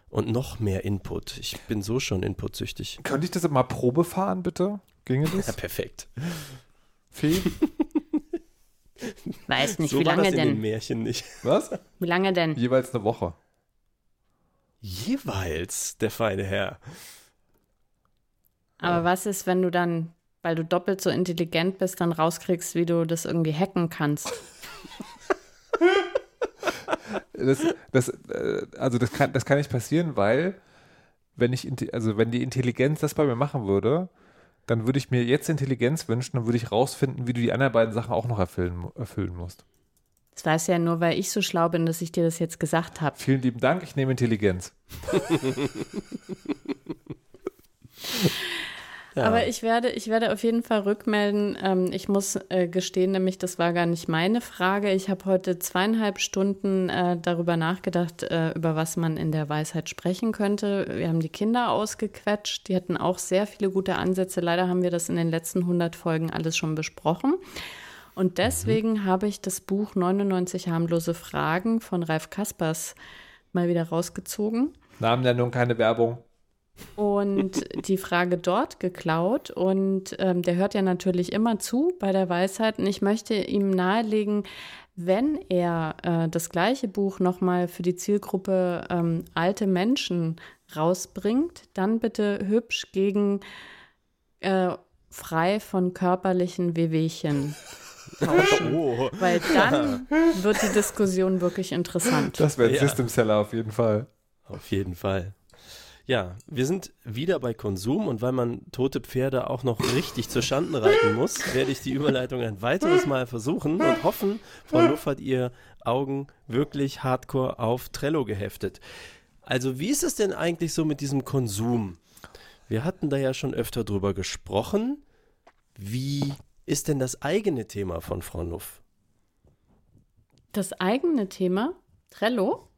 und noch mehr Input. Ich bin so schon inputsüchtig. Könnte ich das mal Probe fahren, bitte? Ginge das? Ja, perfekt. Fee? Weiß nicht, so wie war lange das in den denn? Märchen nicht. Was? Wie lange denn? Jeweils eine Woche. Jeweils, der feine Herr. Aber was ist, wenn du dann, weil du doppelt so intelligent bist, dann rauskriegst, wie du das irgendwie hacken kannst? Das, das, äh, also das kann, das kann nicht passieren, weil wenn ich, also wenn die Intelligenz das bei mir machen würde, dann würde ich mir jetzt Intelligenz wünschen, dann würde ich rausfinden, wie du die anderen beiden Sachen auch noch erfüllen, erfüllen musst. Das weiß ja nur, weil ich so schlau bin, dass ich dir das jetzt gesagt habe. Vielen lieben Dank, ich nehme Intelligenz. Ja. Aber ich werde, ich werde auf jeden Fall rückmelden. Ähm, ich muss äh, gestehen, nämlich das war gar nicht meine Frage. Ich habe heute zweieinhalb Stunden äh, darüber nachgedacht, äh, über was man in der Weisheit sprechen könnte. Wir haben die Kinder ausgequetscht. Die hatten auch sehr viele gute Ansätze. Leider haben wir das in den letzten 100 Folgen alles schon besprochen. Und deswegen habe ich das Buch 99 harmlose Fragen von Ralf Kaspers mal wieder rausgezogen Namennennung, keine Werbung. Und die Frage dort geklaut. Und ähm, der hört ja natürlich immer zu bei der Weisheit. Und ich möchte ihm nahelegen, wenn er äh, das gleiche Buch nochmal für die Zielgruppe ähm, alte Menschen rausbringt, dann bitte hübsch gegen äh, frei von körperlichen Wehwehchen tauschen. Oh. Weil dann wird die Diskussion wirklich interessant. Das wäre ein Ja. System Seller auf jeden Fall. Auf jeden Fall. Ja, wir sind wieder bei Konsum und weil man tote Pferde auch noch richtig zur Schanden reiten muss, werde ich die Überleitung ein weiteres Mal versuchen und hoffen, Frau Luff hat ihr Augen wirklich hardcore auf Trello geheftet. Also wie ist es denn eigentlich so mit diesem Konsum? Wir hatten da ja schon öfter drüber gesprochen. Wie ist denn das eigene Thema von Frau Nuff? Das eigene Thema, Trello?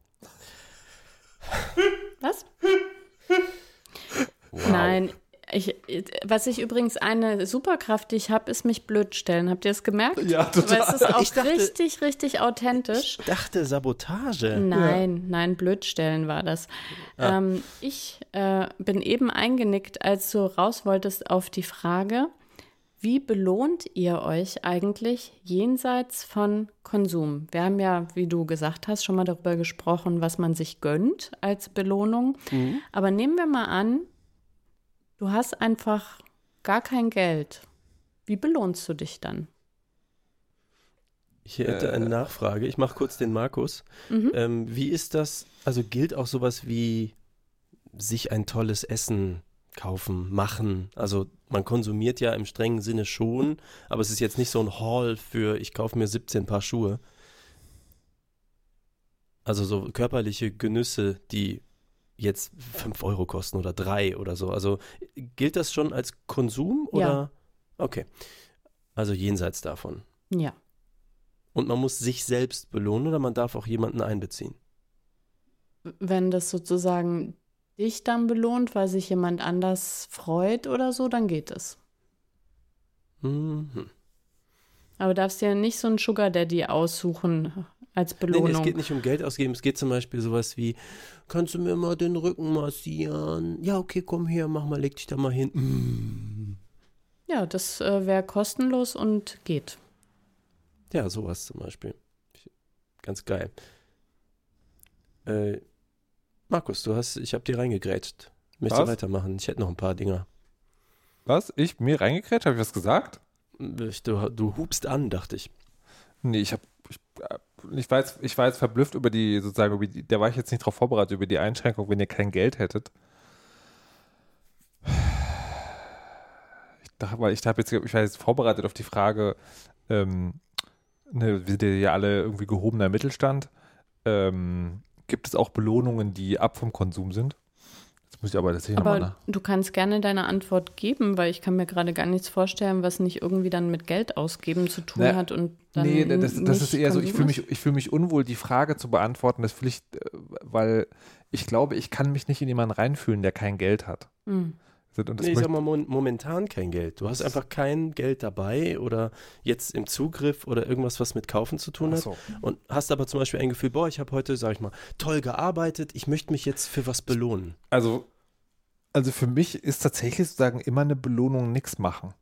Was? Nein, ich, was ich übrigens eine Superkraft, die ich habe, ist mich blöd stellen. Habt ihr es gemerkt? Ja, total. Aber es ist auch dachte- richtig, richtig authentisch. Ich dachte Sabotage. Nein, nein, Blödstellen war das. Ähm, ich äh, bin eben eingenickt, als du raus wolltest auf die Frage, wie belohnt ihr euch eigentlich jenseits von Konsum? Wir haben ja, wie du gesagt hast, schon mal darüber gesprochen, was man sich gönnt als Belohnung. Aber nehmen wir mal an, du hast einfach gar kein Geld. Wie belohnst du dich dann? Ich hätte eine Nachfrage. Ich mache kurz den Markus. Ähm, wie ist das? Also gilt auch sowas wie sich ein tolles Essen kaufen, machen? Also man konsumiert ja im strengen Sinne schon, aber es ist jetzt nicht so ein Haul für ich kaufe mir 17 Paar Schuhe. Also so körperliche Genüsse, die jetzt 5 Euro kosten oder 3 oder so. Also gilt das schon als Konsum oder? Ja. Okay. Also jenseits davon. Ja. Und man muss sich selbst belohnen oder man darf auch jemanden einbeziehen. wenn das sozusagen dich dann belohnt, weil sich jemand anders freut oder so, dann geht es. Mhm. Aber du darfst dir nicht so einen Sugar Daddy aussuchen als Nee, Belohnung. nee, es geht nicht um Geld ausgeben. Es geht zum Beispiel sowas wie, kannst du mir mal den Rücken massieren? Ja, okay, komm her, mach mal, leg dich da mal hin. Mm. Ja, das äh, wäre kostenlos und geht. Ja, sowas zum Beispiel. Ganz geil. Äh, Markus, du hast, ich habe dir reingegrätscht. Möchtest du weitermachen? Ich hätte noch ein paar Dinger. Was? Ich? Mir reingekrätscht? Habe ich was gesagt? Ich- Du, du hubst an, dachte ich. Nee, ich habe. Ich, äh, ich, war jetzt, ich war jetzt verblüfft über die, sozusagen, über die, da war ich jetzt nicht drauf vorbereitet, über die Einschränkung, wenn ihr kein Geld hättet. Ich dachte, weil ich habe jetzt, ich war jetzt vorbereitet auf die Frage, ähm, ne, wir sind ja alle irgendwie gehobener Mittelstand. Ähm, gibt es auch Belohnungen, die ab vom Konsum sind? Jetzt muss ich aber tatsächlich nochmal Aber du kannst gerne deine Antwort geben, weil ich kann mir gerade gar nichts vorstellen, was nicht irgendwie dann mit Geld ausgeben zu tun Ne, hat und dann Nee, das, das ist eher so, ich Konsum fühle mich, ich fühl mich unwohl, die Frage zu beantworten. Das fühle ich, äh, weil ich glaube, ich kann mich nicht in jemanden reinfühlen, der kein Geld hat. Hm. Und das Nee, ich sag mal momentan kein Geld. Du hast einfach kein Geld dabei oder jetzt im Zugriff oder irgendwas, was mit Kaufen zu tun hat. so. Und hast aber zum Beispiel ein Gefühl, boah, ich habe heute, sag ich mal, toll gearbeitet, ich möchte mich jetzt für was belohnen. Also, also für mich ist tatsächlich sozusagen immer eine Belohnung nichts machen.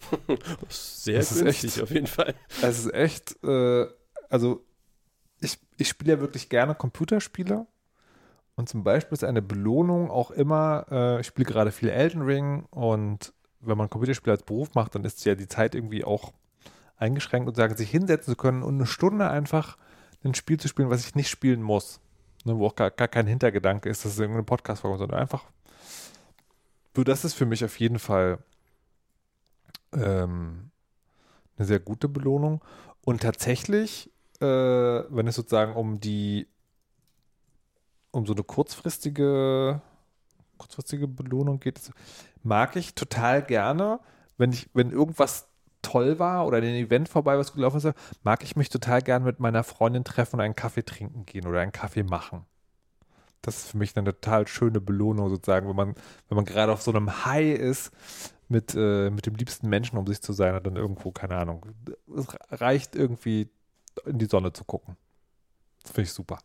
Sehr Das ist günstig echt- auf jeden Fall. Es ist echt, äh, also ich, ich spiele ja wirklich gerne Computerspiele. Und zum Beispiel ist eine Belohnung auch immer, äh, ich spiele gerade viel Elden Ring und wenn man Computerspiele als Beruf macht, dann ist ja die Zeit irgendwie auch eingeschränkt und sagen, sich hinsetzen zu können und eine Stunde einfach ein Spiel zu spielen, was ich nicht spielen muss. Ne, wo auch gar, gar kein Hintergedanke ist, dass es irgendeine Podcast-Folge ist, sondern einfach. So, das ist für mich auf jeden Fall ähm, eine sehr gute Belohnung. Und tatsächlich, äh, wenn es sozusagen um die, um so eine kurzfristige, kurzfristige Belohnung geht, mag ich total gerne, wenn ich, wenn irgendwas toll war oder ein Event vorbei, was gelaufen ist, mag ich mich total gerne mit meiner Freundin treffen und einen Kaffee trinken gehen oder einen Kaffee machen. Das ist für mich eine total schöne Belohnung sozusagen, wenn man, wenn man gerade auf so einem High ist, mit, äh, mit dem liebsten Menschen um sich zu sein und dann irgendwo, keine Ahnung, es reicht irgendwie in die Sonne zu gucken. Das finde ich super.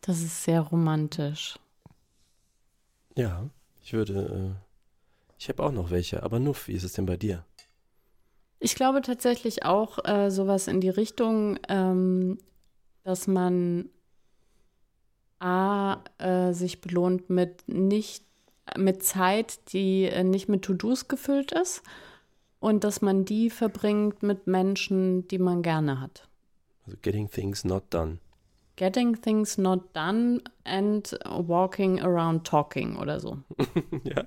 Das ist sehr romantisch. Ja, ich würde, äh, ich habe auch noch welche, aber Nuff, wie ist es denn bei dir? Ich glaube tatsächlich auch äh, sowas in die Richtung, ähm, dass man A, äh, sich belohnt mit nicht mit Zeit, die äh, nicht mit To-Dos gefüllt ist und dass man die verbringt mit Menschen, die man gerne hat. Also Getting Things Not Done. Getting things not done and walking around talking oder so. ja,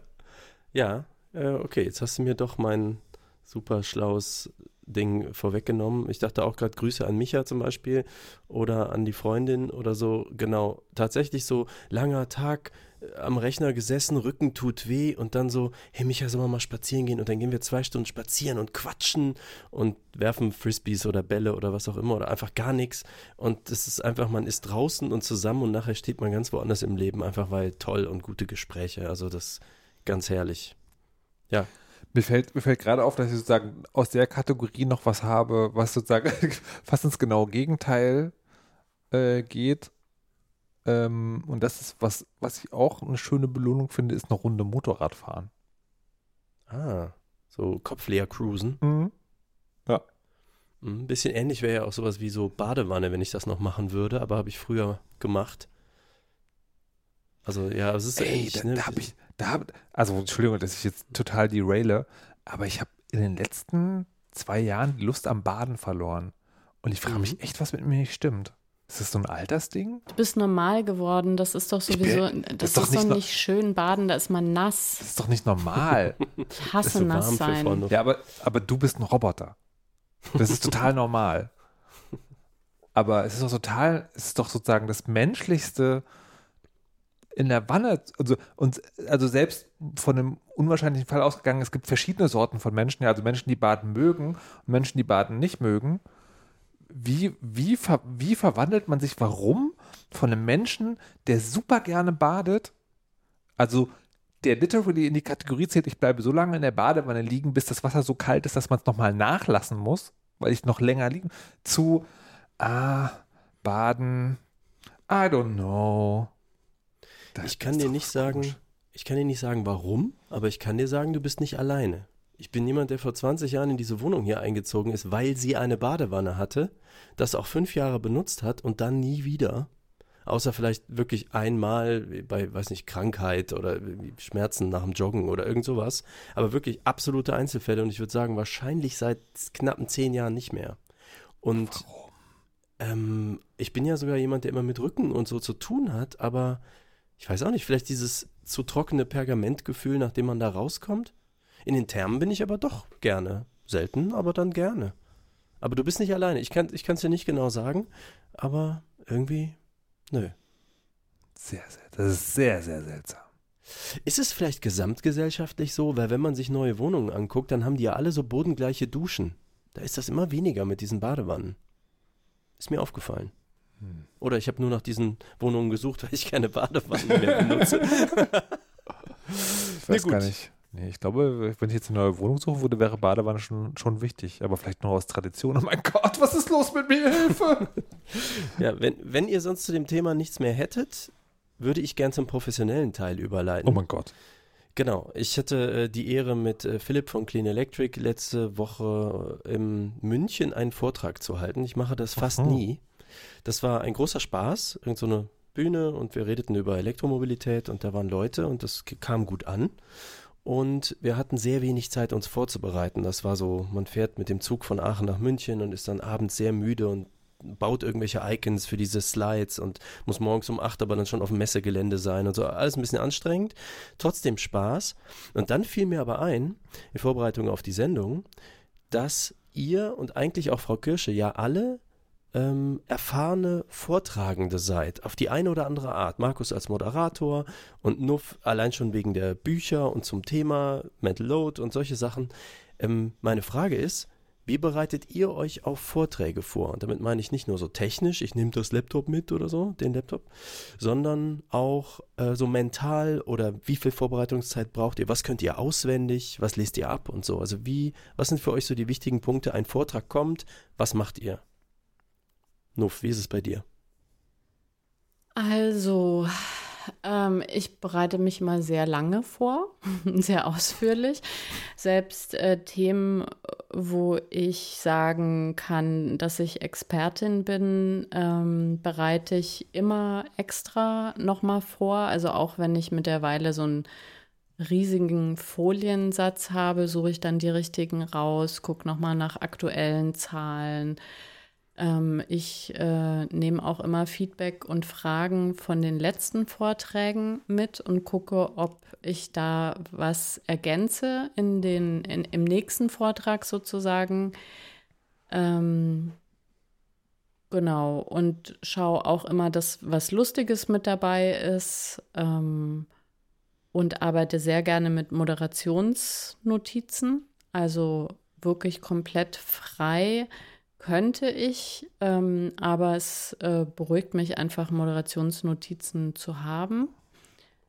ja äh, okay, jetzt hast du mir doch mein super schlaues Ding vorweggenommen. Ich dachte auch gerade Grüße an Micha zum Beispiel oder an die Freundin oder so. Genau, tatsächlich so langer Tag äh, am Rechner gesessen, Rücken tut weh und dann so, hey Micha, sollen wir mal spazieren gehen? Und dann gehen wir zwei Stunden spazieren und quatschen und werfen Frisbees oder Bälle oder was auch immer oder einfach gar nichts. Und es ist einfach, man ist draußen und zusammen und nachher steht man ganz woanders im Leben, einfach weil toll und gute Gespräche. Also das ganz herrlich. Ja, Mir fällt, mir fällt gerade auf, dass ich sozusagen aus der Kategorie noch was habe, was sozusagen fast ins genaue Gegenteil äh, geht. Ähm, und das ist was, was ich auch eine schöne Belohnung finde, ist eine Runde Motorradfahren. Ah, so kopfleer cruisen. Mhm. Ein bisschen ähnlich wäre ja auch sowas wie so Badewanne, wenn ich das noch machen würde, aber habe ich früher gemacht. Also ja, es ist so Ey, ähnlich, da, ne? da habe ich, da hab, also Entschuldigung, dass ich jetzt total deraile, aber ich habe in den letzten zwei Jahren die Lust am Baden verloren. Und ich frage Mhm. mich echt, was mit mir nicht stimmt. Ist das so ein Altersding? Du bist normal geworden, das ist doch Ich bin- sowieso, das das, ist doch ist nicht doch nicht schön baden, da ist man nass. Das ist doch nicht normal. Ich hasse so nass sein. ja, aber, aber du bist ein Roboter. Das ist total normal. Aber es ist doch total, es ist doch sozusagen das Menschlichste in der Wanne. Also, und, also selbst von einem unwahrscheinlichen Fall ausgegangen, es gibt verschiedene Sorten von Menschen, ja, also Menschen, die baden mögen und Menschen, die baden nicht mögen. Wie, wie, ver, wie verwandelt man sich, warum von einem Menschen, der super gerne badet, also der literally in die Kategorie zählt, ich bleibe so lange in der Badewanne liegen, bis das Wasser so kalt ist, dass man es nochmal nachlassen muss, weil ich noch länger liegen, zu, ah, baden, I don't know. Das ich kann dir nicht sagen, ich kann dir nicht sagen, warum, aber ich kann dir sagen, du bist nicht alleine. Ich bin jemand, der vor 20 Jahren in diese Wohnung hier eingezogen ist, weil sie eine Badewanne hatte, das auch fünf Jahre benutzt hat und dann nie wieder. Außer vielleicht wirklich einmal bei, weiß nicht, Krankheit oder Schmerzen nach dem Joggen oder irgend sowas. Aber wirklich absolute Einzelfälle und ich würde sagen, wahrscheinlich seit knappen zehn Jahren nicht mehr. Und ähm, ich bin ja sogar jemand, der immer mit Rücken und so zu tun hat, aber ich weiß auch nicht, vielleicht dieses zu trockene Pergamentgefühl, nachdem man da rauskommt. In den Thermen bin ich aber doch gerne. Selten, aber dann gerne. Aber du bist nicht alleine. Ich kann es dir nicht genau sagen, aber irgendwie, nö. Sehr, sehr, das ist sehr, sehr seltsam. Ist es vielleicht gesamtgesellschaftlich so, weil wenn man sich neue Wohnungen anguckt, dann haben die ja alle so bodengleiche Duschen. Da ist das immer weniger mit diesen Badewannen. Ist mir aufgefallen. Hm. Oder ich habe nur nach diesen Wohnungen gesucht, weil ich keine Badewannen mehr benutze. ich weiß nee, gar nicht. Nee, ich glaube, wenn ich jetzt eine neue Wohnung suchen würde, wäre Badewanne schon, schon wichtig. Aber vielleicht nur aus Tradition. Oh mein Gott, was ist los mit mir? Hilfe! ja, wenn, wenn ihr sonst zu dem Thema nichts mehr hättet, würde ich gern zum professionellen Teil überleiten. Oh mein Gott. Genau, ich hatte äh, die Ehre, mit äh, Philipp von Clean Electric letzte Woche äh, in München einen Vortrag zu halten. Ich mache das fast Aha. nie. Das war ein großer Spaß, irgend so eine Bühne und wir redeten über Elektromobilität und da waren Leute und das kam gut an. Und wir hatten sehr wenig Zeit, uns vorzubereiten. Das war so, man fährt mit dem Zug von Aachen nach München und ist dann abends sehr müde und baut irgendwelche Icons für diese Slides und muss morgens um acht aber dann schon auf dem Messegelände sein und so. Alles ein bisschen anstrengend, trotzdem Spaß. Und dann fiel mir aber ein, in Vorbereitung auf die Sendung, dass ihr und eigentlich auch Frau Kirsche ja alle ähm, erfahrene Vortragende seid, auf die eine oder andere Art. Markus als Moderator und Nuff allein schon wegen der Bücher und zum Thema Mental Load und solche Sachen. Ähm, meine Frage ist, wie bereitet ihr euch auf Vorträge vor? Und damit meine ich nicht nur so technisch, ich nehme das Laptop mit oder so, den Laptop, sondern auch äh, so mental oder wie viel Vorbereitungszeit braucht ihr? Was könnt ihr auswendig? Was lest ihr ab und so? Also wie, was sind für euch so die wichtigen Punkte? Ein Vortrag kommt, was macht ihr? Nuff, wie ist es bei dir? Also, ähm, ich bereite mich mal sehr lange vor, sehr ausführlich. Selbst äh, Themen, wo ich sagen kann, dass ich Expertin bin, ähm, bereite ich immer extra nochmal vor. Also auch wenn ich mittlerweile so einen riesigen Foliensatz habe, suche ich dann die richtigen raus, gucke nochmal nach aktuellen Zahlen ähm, ich äh, nehme auch immer Feedback und Fragen von den letzten Vorträgen mit und gucke, ob ich da was ergänze in den, in, im nächsten Vortrag sozusagen. Ähm, genau, und schaue auch immer, dass was Lustiges mit dabei ist. Ähm, und arbeite sehr gerne mit Moderationsnotizen, also wirklich komplett frei könnte ich, ähm, aber es äh, beruhigt mich einfach, Moderationsnotizen zu haben.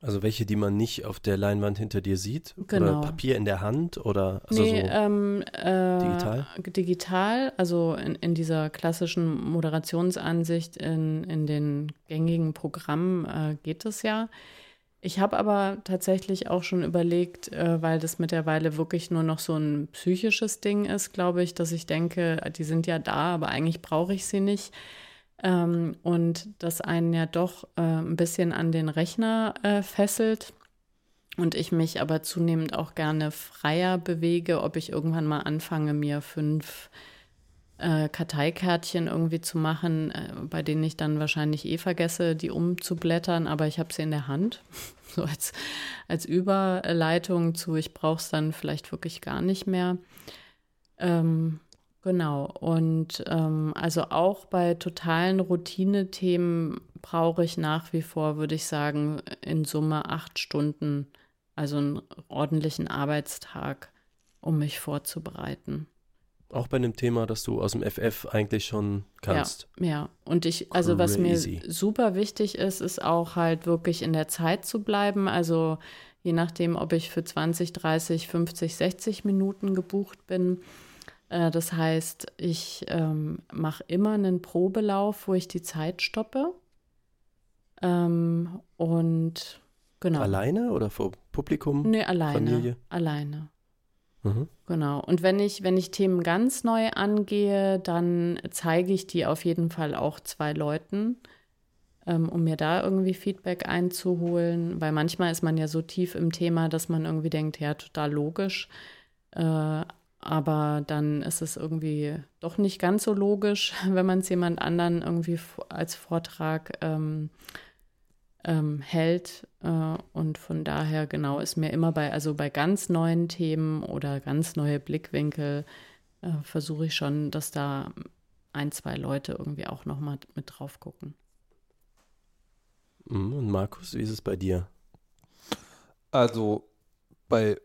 Also welche, die man nicht auf der Leinwand hinter dir sieht? Genau. Oder Papier in der Hand oder also nee, so ähm, äh, digital? Digital, also in, in dieser klassischen Moderationsansicht in, in den gängigen Programmen äh, geht es ja. Ich habe aber tatsächlich auch schon überlegt, äh, weil das mittlerweile wirklich nur noch so ein psychisches Ding ist, glaube ich, dass ich denke, die sind ja da, aber eigentlich brauche ich sie nicht. Ähm, und das einen ja doch äh, ein bisschen an den Rechner äh, fesselt. Und ich mich aber zunehmend auch gerne freier bewege, ob ich irgendwann mal anfange, mir fünf äh, Karteikärtchen irgendwie zu machen, äh, bei denen ich dann wahrscheinlich eh vergesse, die umzublättern, aber ich habe sie in der Hand. so als, als Überleitung zu, ich brauche es dann vielleicht wirklich gar nicht mehr. Ähm, genau. Und ähm, also auch bei totalen Routine-Themen brauche ich nach wie vor, würde ich sagen, in Summe acht Stunden, also einen ordentlichen Arbeitstag, um mich vorzubereiten. Auch bei einem Thema, das du aus dem FF eigentlich schon kannst. Ja, ja. und ich, also was mir super wichtig ist, ist auch halt wirklich in der Zeit zu bleiben. Also je nachdem, ob ich für 20, 30, 50, 60 Minuten gebucht bin. Äh, das heißt, ich ähm, mache immer einen Probelauf, wo ich die Zeit stoppe. Ähm, und genau. Alleine oder vor Publikum? Nee, alleine. Familie? Alleine. Mhm. Genau. Und wenn ich, wenn ich Themen ganz neu angehe, dann zeige ich die auf jeden Fall auch zwei Leuten, ähm, um mir da irgendwie Feedback einzuholen. Weil manchmal ist man ja so tief im Thema, dass man irgendwie denkt, ja, total logisch. Äh, aber dann ist es irgendwie doch nicht ganz so logisch, wenn man es jemand anderen irgendwie als Vortrag ähm, ähm, hält. Äh, und von daher genau ist mir immer bei, also bei ganz neuen Themen oder ganz neue Blickwinkel äh, versuche ich schon, dass da ein, zwei Leute irgendwie auch nochmal mit drauf gucken. Mhm, und Markus, wie ist es bei dir? Also bei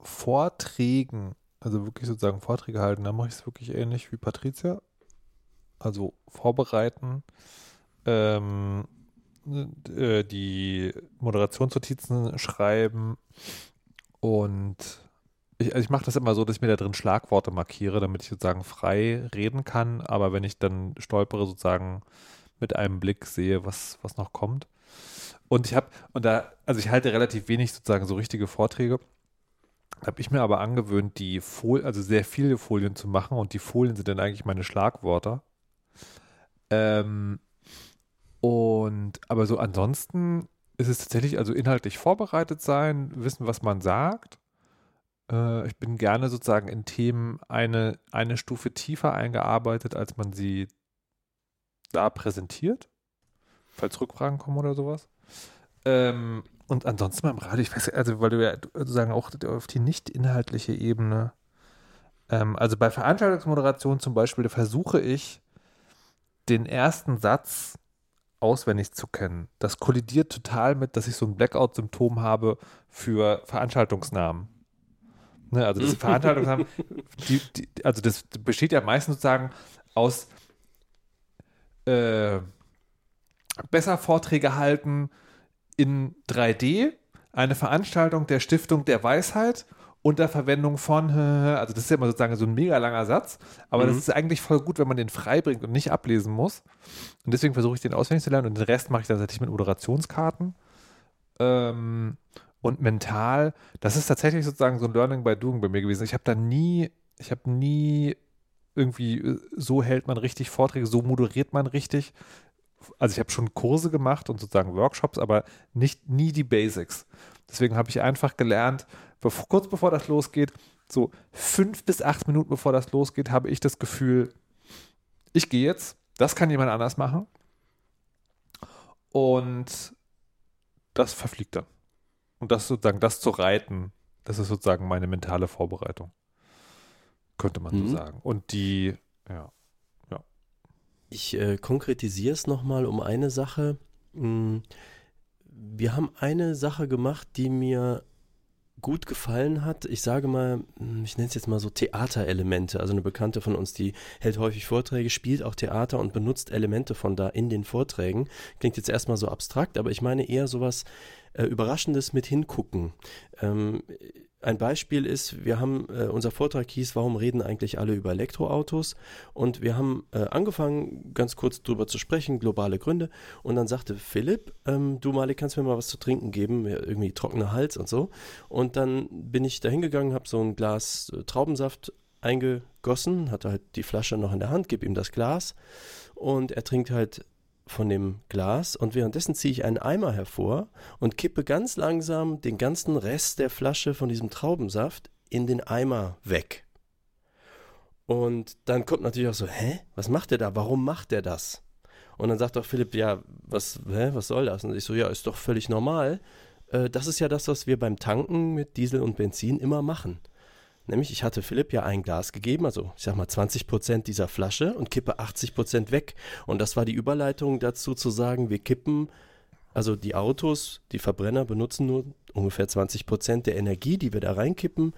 Vorträgen, also wirklich sozusagen Vorträge halten, da mache ich es wirklich ähnlich wie Patricia. Also vorbereiten, ähm, äh, die Moderationsnotizen schreiben und ich, also ich mache das immer so, dass ich mir da drin Schlagworte markiere, damit ich sozusagen frei reden kann, aber wenn ich dann stolpere, sozusagen mit einem Blick sehe, was, was noch kommt. Und ich habe, und da, also ich halte relativ wenig sozusagen so richtige Vorträge. Habe ich mir aber angewöhnt, die Folien, also sehr viele Folien zu machen und die Folien sind dann eigentlich meine Schlagworte. Ähm, und aber so ansonsten ist es tatsächlich also inhaltlich vorbereitet sein, wissen, was man sagt. Äh, ich bin gerne sozusagen in Themen eine, eine Stufe tiefer eingearbeitet, als man sie da präsentiert, falls Rückfragen kommen oder sowas. Ähm, und ansonsten beim Radio, ich weiß, also weil du ja sozusagen auch auf die nicht inhaltliche Ebene, ähm, also bei Veranstaltungsmoderation zum Beispiel, da versuche ich den ersten Satz auswendig zu kennen. Das kollidiert total mit, dass ich so ein Blackout-Symptom habe für Veranstaltungsnamen. Ne, also das Veranstaltungsnamen, die, die, also das besteht ja meistens sozusagen aus äh, besser Vorträge halten in 3D, eine Veranstaltung der Stiftung der Weisheit unter Verwendung von, also das ist ja immer sozusagen so ein mega langer Satz, aber mhm. das ist eigentlich voll gut, wenn man den frei bringt und nicht ablesen muss. Und deswegen versuche ich den auswendig zu lernen und den Rest mache ich dann tatsächlich mit Moderationskarten. Ähm, und mental, das ist tatsächlich sozusagen so ein Learning by Doing bei mir gewesen. Ich habe da nie, ich habe nie irgendwie, äh, so hält man richtig Vorträge, so moderiert man richtig. Also ich habe schon Kurse gemacht und sozusagen Workshops, aber nicht nie die Basics. Deswegen habe ich einfach gelernt, bevor, kurz bevor das losgeht, so fünf bis acht Minuten bevor das losgeht, habe ich das Gefühl, ich gehe jetzt, das kann jemand anders machen. Und das verfliegt dann. Und das sozusagen, das zu reiten, das ist sozusagen meine mentale Vorbereitung. Könnte man mhm. so sagen. Und die, ja. ja. Ich äh, konkretisiere es nochmal um eine Sache. Hm, wir haben eine Sache gemacht, die mir gut gefallen hat, ich sage mal, hm, ich nenne es jetzt mal so Theaterelemente. Also eine Bekannte von uns, die hält häufig Vorträge, spielt auch Theater und benutzt Elemente von da in den Vorträgen. Klingt jetzt erstmal so abstrakt, aber ich meine eher sowas äh, Überraschendes mit hingucken. Ähm, ein Beispiel ist, wir haben, äh, unser Vortrag hieß, warum reden eigentlich alle über Elektroautos? Und wir haben äh, angefangen, ganz kurz drüber zu sprechen, globale Gründe. Und dann sagte Philipp, ähm, du Malik, kannst mir mal was zu trinken geben? Irgendwie trockener Hals und so. Und dann bin ich da hingegangen, habe so ein Glas äh, Traubensaft eingegossen, hatte halt die Flasche noch in der Hand, gebe ihm das Glas und er trinkt halt von dem Glas und währenddessen ziehe ich einen Eimer hervor und kippe ganz langsam den ganzen Rest der Flasche von diesem Traubensaft in den Eimer weg. Und dann kommt natürlich auch so, hä, was macht der da? Warum macht der das? Und dann sagt doch Philipp, ja, was, hä, was soll das? Und ich so, ja, ist doch völlig normal. Äh, das ist ja das, was wir beim Tanken mit Diesel und Benzin immer machen. Nämlich, ich hatte Philipp ja ein Glas gegeben, also ich sag mal 20 Prozent dieser Flasche und kippe 80 Prozent weg. Und das war die Überleitung dazu zu sagen, wir kippen, also die Autos, die Verbrenner benutzen nur ungefähr 20 Prozent der Energie, die wir da reinkippen,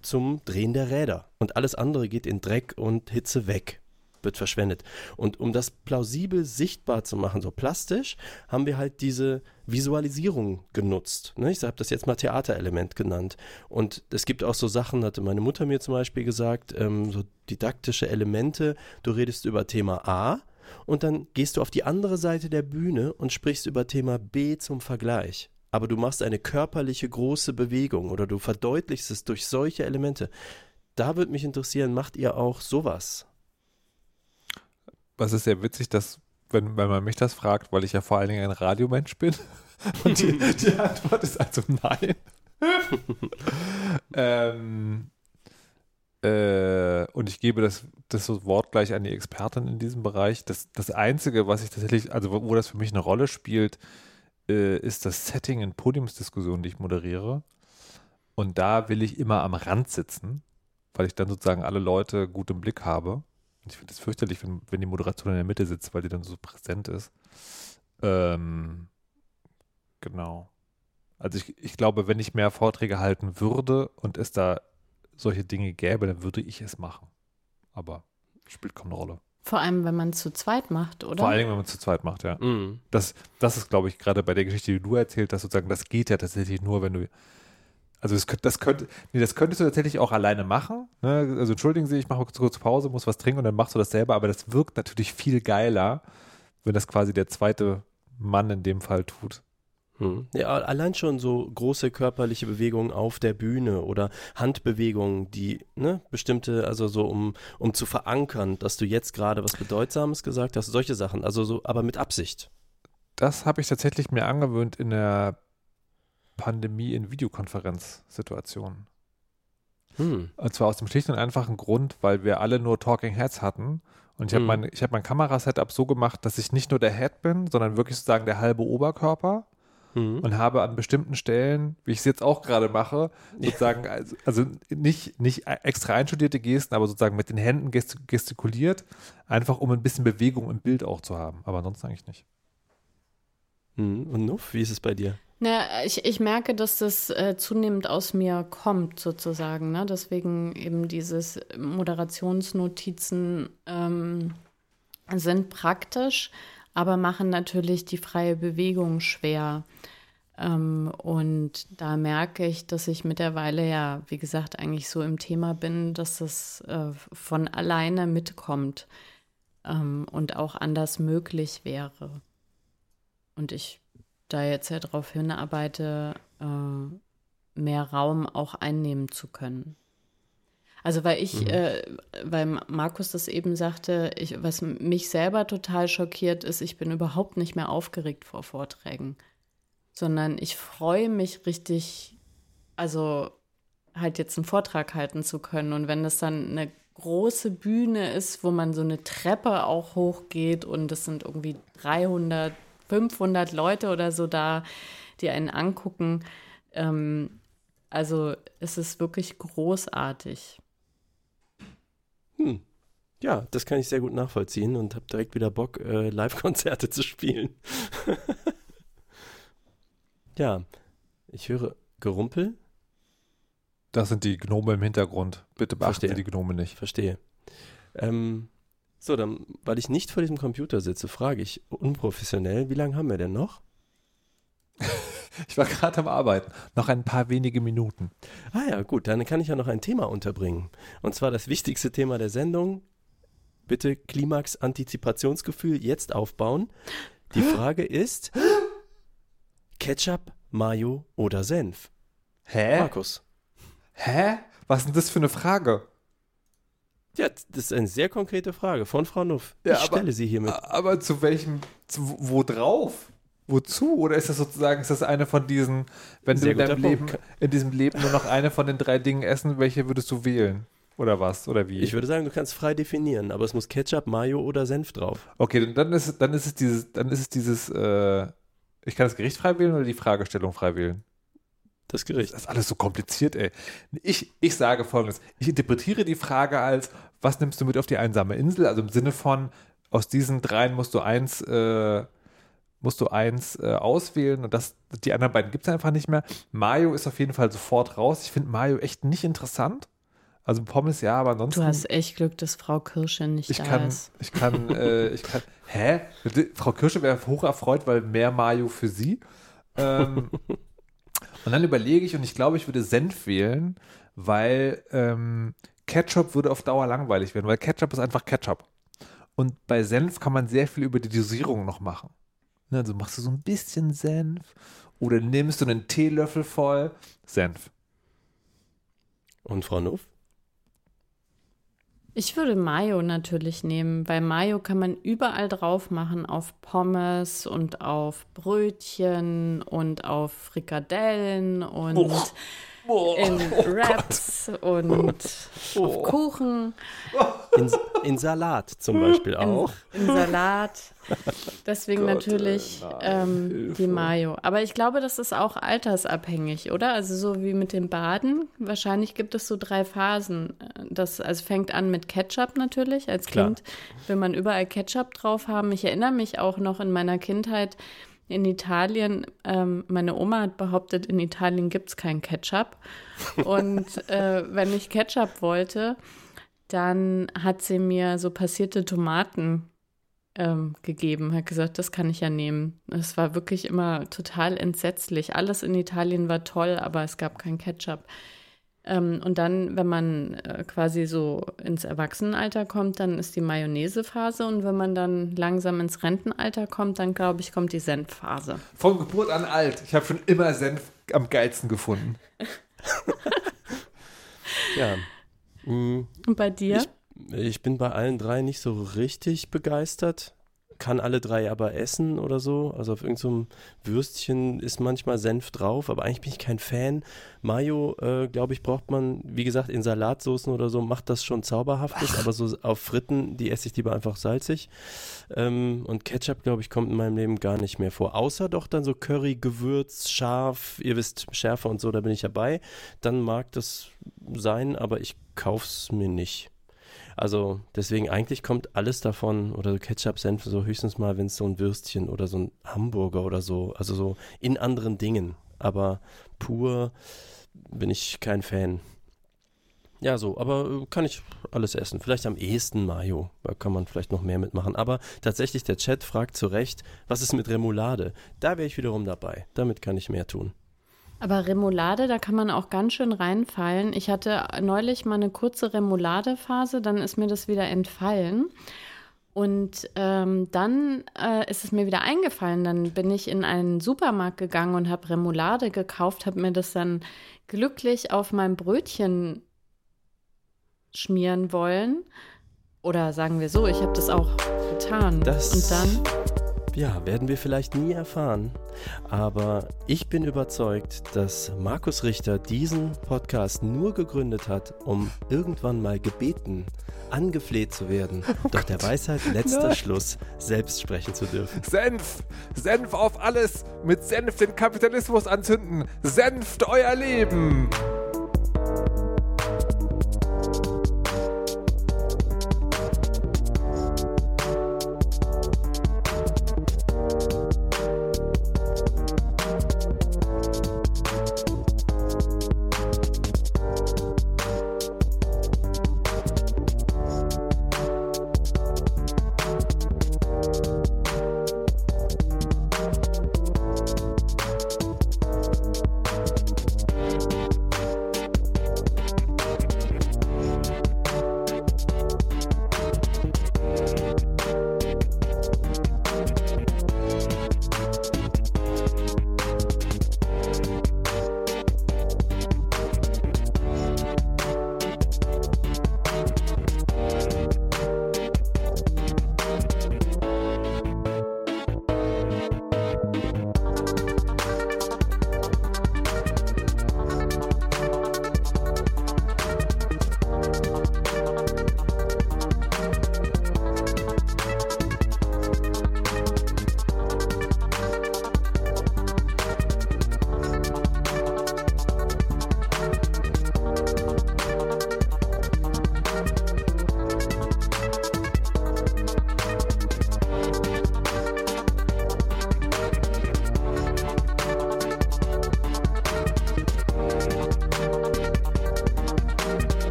zum Drehen der Räder. Und alles andere geht in Dreck und Hitze weg wird verschwendet. Und um das plausibel sichtbar zu machen, so plastisch, haben wir halt diese Visualisierung genutzt. Ne? Ich habe das jetzt mal Theaterelement genannt. Und es gibt auch so Sachen, hatte meine Mutter mir zum Beispiel gesagt, ähm, so didaktische Elemente. Du redest über Thema A und dann gehst du auf die andere Seite der Bühne und sprichst über Thema B zum Vergleich. Aber du machst eine körperliche große Bewegung oder du verdeutlichst es durch solche Elemente. Da würde mich interessieren, macht ihr auch sowas? Was ist sehr witzig, dass, wenn, wenn man mich das fragt, weil ich ja vor allen Dingen ein Radiomensch bin. Und die, die Antwort ist also nein. ähm, äh, und ich gebe das, das Wort gleich an die Expertin in diesem Bereich. Das, das Einzige, was ich tatsächlich, also wo, wo das für mich eine Rolle spielt, äh, ist das Setting in Podiumsdiskussionen, die ich moderiere. Und da will ich immer am Rand sitzen, weil ich dann sozusagen alle Leute gut im Blick habe. Ich finde es fürchterlich, wenn, wenn die Moderation in der Mitte sitzt, weil die dann so präsent ist. Ähm, genau. Also ich, ich glaube, wenn ich mehr Vorträge halten würde und es da solche Dinge gäbe, dann würde ich es machen. Aber spielt kaum eine Rolle. Vor allem, wenn man es zu zweit macht, oder? Vor allem, wenn man es zu zweit macht, ja. Mm. Das, das ist, glaube ich, gerade bei der Geschichte, die du erzählt hast, sozusagen, das geht ja tatsächlich nur, wenn du also das, das, könnte, nee, das könntest du tatsächlich auch alleine machen. Ne? Also entschuldigen Sie, ich mache kurz Pause, muss was trinken und dann machst du das selber, aber das wirkt natürlich viel geiler, wenn das quasi der zweite Mann in dem Fall tut. Hm. Ja, allein schon so große körperliche Bewegungen auf der Bühne oder Handbewegungen, die ne, bestimmte, also so um, um zu verankern, dass du jetzt gerade was Bedeutsames gesagt hast, solche Sachen, also so, aber mit Absicht. Das habe ich tatsächlich mir angewöhnt in der Pandemie in Videokonferenzsituationen. Hm. Und zwar aus dem schlichten und einfachen Grund, weil wir alle nur Talking Heads hatten. Und ich habe hm. mein, hab mein Kamerasetup so gemacht, dass ich nicht nur der Head bin, sondern wirklich sozusagen der halbe Oberkörper. Hm. Und habe an bestimmten Stellen, wie ich es jetzt auch gerade mache, sozusagen, also, also, nicht, nicht extra einstudierte Gesten, aber sozusagen mit den Händen gestikuliert, einfach um ein bisschen Bewegung im Bild auch zu haben. Aber ansonsten eigentlich nicht. Hm. Und Nuff, wie ist es bei dir? Na, ich, ich merke, dass das äh, zunehmend aus mir kommt, sozusagen. Ne? Deswegen eben dieses Moderationsnotizen ähm, sind praktisch, aber machen natürlich die freie Bewegung schwer. Ähm, und da merke ich, dass ich mittlerweile ja, wie gesagt, eigentlich so im Thema bin, dass das äh, von alleine mitkommt ähm, und auch anders möglich wäre. Und ich da jetzt ja darauf hinarbeite, äh, mehr Raum auch einnehmen zu können. Also weil ich, mhm. äh, weil Markus das eben sagte, ich, was mich selber total schockiert ist, ich bin überhaupt nicht mehr aufgeregt vor Vorträgen, sondern ich freue mich richtig, also halt jetzt einen Vortrag halten zu können. Und wenn das dann eine große Bühne ist, wo man so eine Treppe auch hochgeht und es sind irgendwie 300 500 Leute oder so da, die einen angucken. Ähm, also es ist wirklich großartig. Hm. Ja, das kann ich sehr gut nachvollziehen und habe direkt wieder Bock, äh, Live-Konzerte zu spielen. ja, ich höre Gerumpel. Das sind die Gnome im Hintergrund. Bitte beachten Verstehe. Sie die Gnome nicht. Verstehe. Ähm, so, dann, weil ich nicht vor diesem Computer sitze, frage ich unprofessionell, wie lange haben wir denn noch? ich war gerade am Arbeiten. Noch ein paar wenige Minuten. Ah ja, gut, dann kann ich ja noch ein Thema unterbringen. Und zwar das wichtigste Thema der Sendung. Bitte Klimax-Antizipationsgefühl jetzt aufbauen. Die Frage ist: Ketchup, Mayo oder Senf? Hä? Markus. Hä? Was ist denn das für eine Frage? Ja, das ist eine sehr konkrete Frage von Frau Nuff. Ja, ich aber, stelle sie hiermit. Aber zu welchem, zu, wo drauf? Wozu? Oder ist das sozusagen, ist das eine von diesen, wenn sehr du in deinem Leben, in diesem Leben nur noch eine von den drei Dingen essen, welche würdest du wählen? Oder was? Oder wie? Ich würde sagen, du kannst frei definieren, aber es muss Ketchup, Mayo oder Senf drauf. Okay, dann ist, dann ist es dieses, dann ist es dieses, äh, ich kann das Gericht frei wählen oder die Fragestellung frei wählen? Das Gericht. Das ist alles so kompliziert, ey. Ich, ich sage folgendes: Ich interpretiere die Frage als, was nimmst du mit auf die einsame Insel? Also im Sinne von, aus diesen dreien musst du eins, äh, musst du eins äh, auswählen und das, die anderen beiden gibt es einfach nicht mehr. Mayo ist auf jeden Fall sofort raus. Ich finde Mayo echt nicht interessant. Also Pommes ja, aber ansonsten. Du hast echt Glück, dass Frau Kirsche nicht ich da kann, ist. ich kann, äh, ich kann. Hä? Frau Kirsche wäre hoch erfreut, weil mehr Mayo für sie. Ähm, und dann überlege ich und ich glaube, ich würde Senf wählen, weil ähm, Ketchup würde auf Dauer langweilig werden, weil Ketchup ist einfach Ketchup. Und bei Senf kann man sehr viel über die Dosierung noch machen. Ne, also machst du so ein bisschen Senf oder nimmst du einen Teelöffel voll Senf. Und Frau Nuff? Ich würde Mayo natürlich nehmen, weil Mayo kann man überall drauf machen, auf Pommes und auf Brötchen und auf Frikadellen und Oh, in Wraps und Oh. auf Kuchen, In, in Salat zum Beispiel in, auch. in Salat. Deswegen Gott, natürlich äh, nein, ähm, die Mayo. Aber ich glaube, das ist auch altersabhängig, oder? Also so wie mit dem Baden. Wahrscheinlich gibt es so drei Phasen. Das also fängt an mit Ketchup natürlich. Als Klar. Kind will man überall Ketchup drauf haben. Ich erinnere mich auch noch in meiner Kindheit in Italien. Ähm, meine Oma hat behauptet, in Italien gibt es kein Ketchup. Und äh, wenn ich Ketchup wollte, dann hat sie mir so passierte Tomaten ähm, gegeben, hat gesagt, das kann ich ja nehmen. Es war wirklich immer total entsetzlich. Alles in Italien war toll, aber es gab kein Ketchup. Ähm, und dann, wenn man äh, quasi so ins Erwachsenenalter kommt, dann ist die Mayonnaise-Phase. Und wenn man dann langsam ins Rentenalter kommt, dann glaube ich, kommt die Senfphase. Von Geburt an alt. Ich habe schon immer Senf am geilsten gefunden. Ja. Mm, Und bei dir? Ich bin bei allen drei nicht so richtig begeistert. Kann alle drei aber essen oder so. Also auf irgendeinem Würstchen ist manchmal Senf drauf, aber eigentlich bin ich kein Fan. Mayo, äh, glaube ich, braucht man, wie gesagt, in Salatsoßen oder so, macht das schon zauberhaftes, aber so auf Fritten, die esse ich lieber einfach salzig. Ähm, und Ketchup, glaube ich, kommt in meinem Leben gar nicht mehr vor. Außer doch dann so Curry, Gewürz, scharf, ihr wisst, Schärfe und so, da bin ich dabei. Dann mag das sein, aber ich kauf's mir nicht. Also deswegen eigentlich kommt alles davon oder so Ketchup, Senf so höchstens mal, wenn es so ein Würstchen oder so ein Hamburger oder so, also so in anderen Dingen. Aber pur bin ich kein Fan. Ja, so, aber äh, kann ich alles essen. Vielleicht am ehesten Mayo, da kann man vielleicht noch mehr mitmachen. Aber tatsächlich, der Chat fragt zu Recht, was ist mit Remoulade? Da wäre ich wiederum dabei. Damit kann ich mehr tun. Aber Remoulade, da kann man auch ganz schön reinfallen. Ich hatte neulich mal eine kurze Remoulade-Phase, dann ist mir das wieder entfallen. Und ähm, dann äh, ist es mir wieder eingefallen. Dann bin ich in einen Supermarkt gegangen und habe Remoulade gekauft, habe mir das dann glücklich auf mein Brötchen schmieren wollen. Oder sagen wir so, ich habe das auch getan. Das und dann Ja, werden wir vielleicht nie erfahren. Aber ich bin überzeugt, dass Markus Richter diesen Podcast nur gegründet hat, um irgendwann mal gebeten, angefleht zu werden, doch der Weisheit letzter Nein. Schluss selbst sprechen zu dürfen. Senf! Senf auf alles! Mit Senf den Kapitalismus anzünden! Senft euer Leben!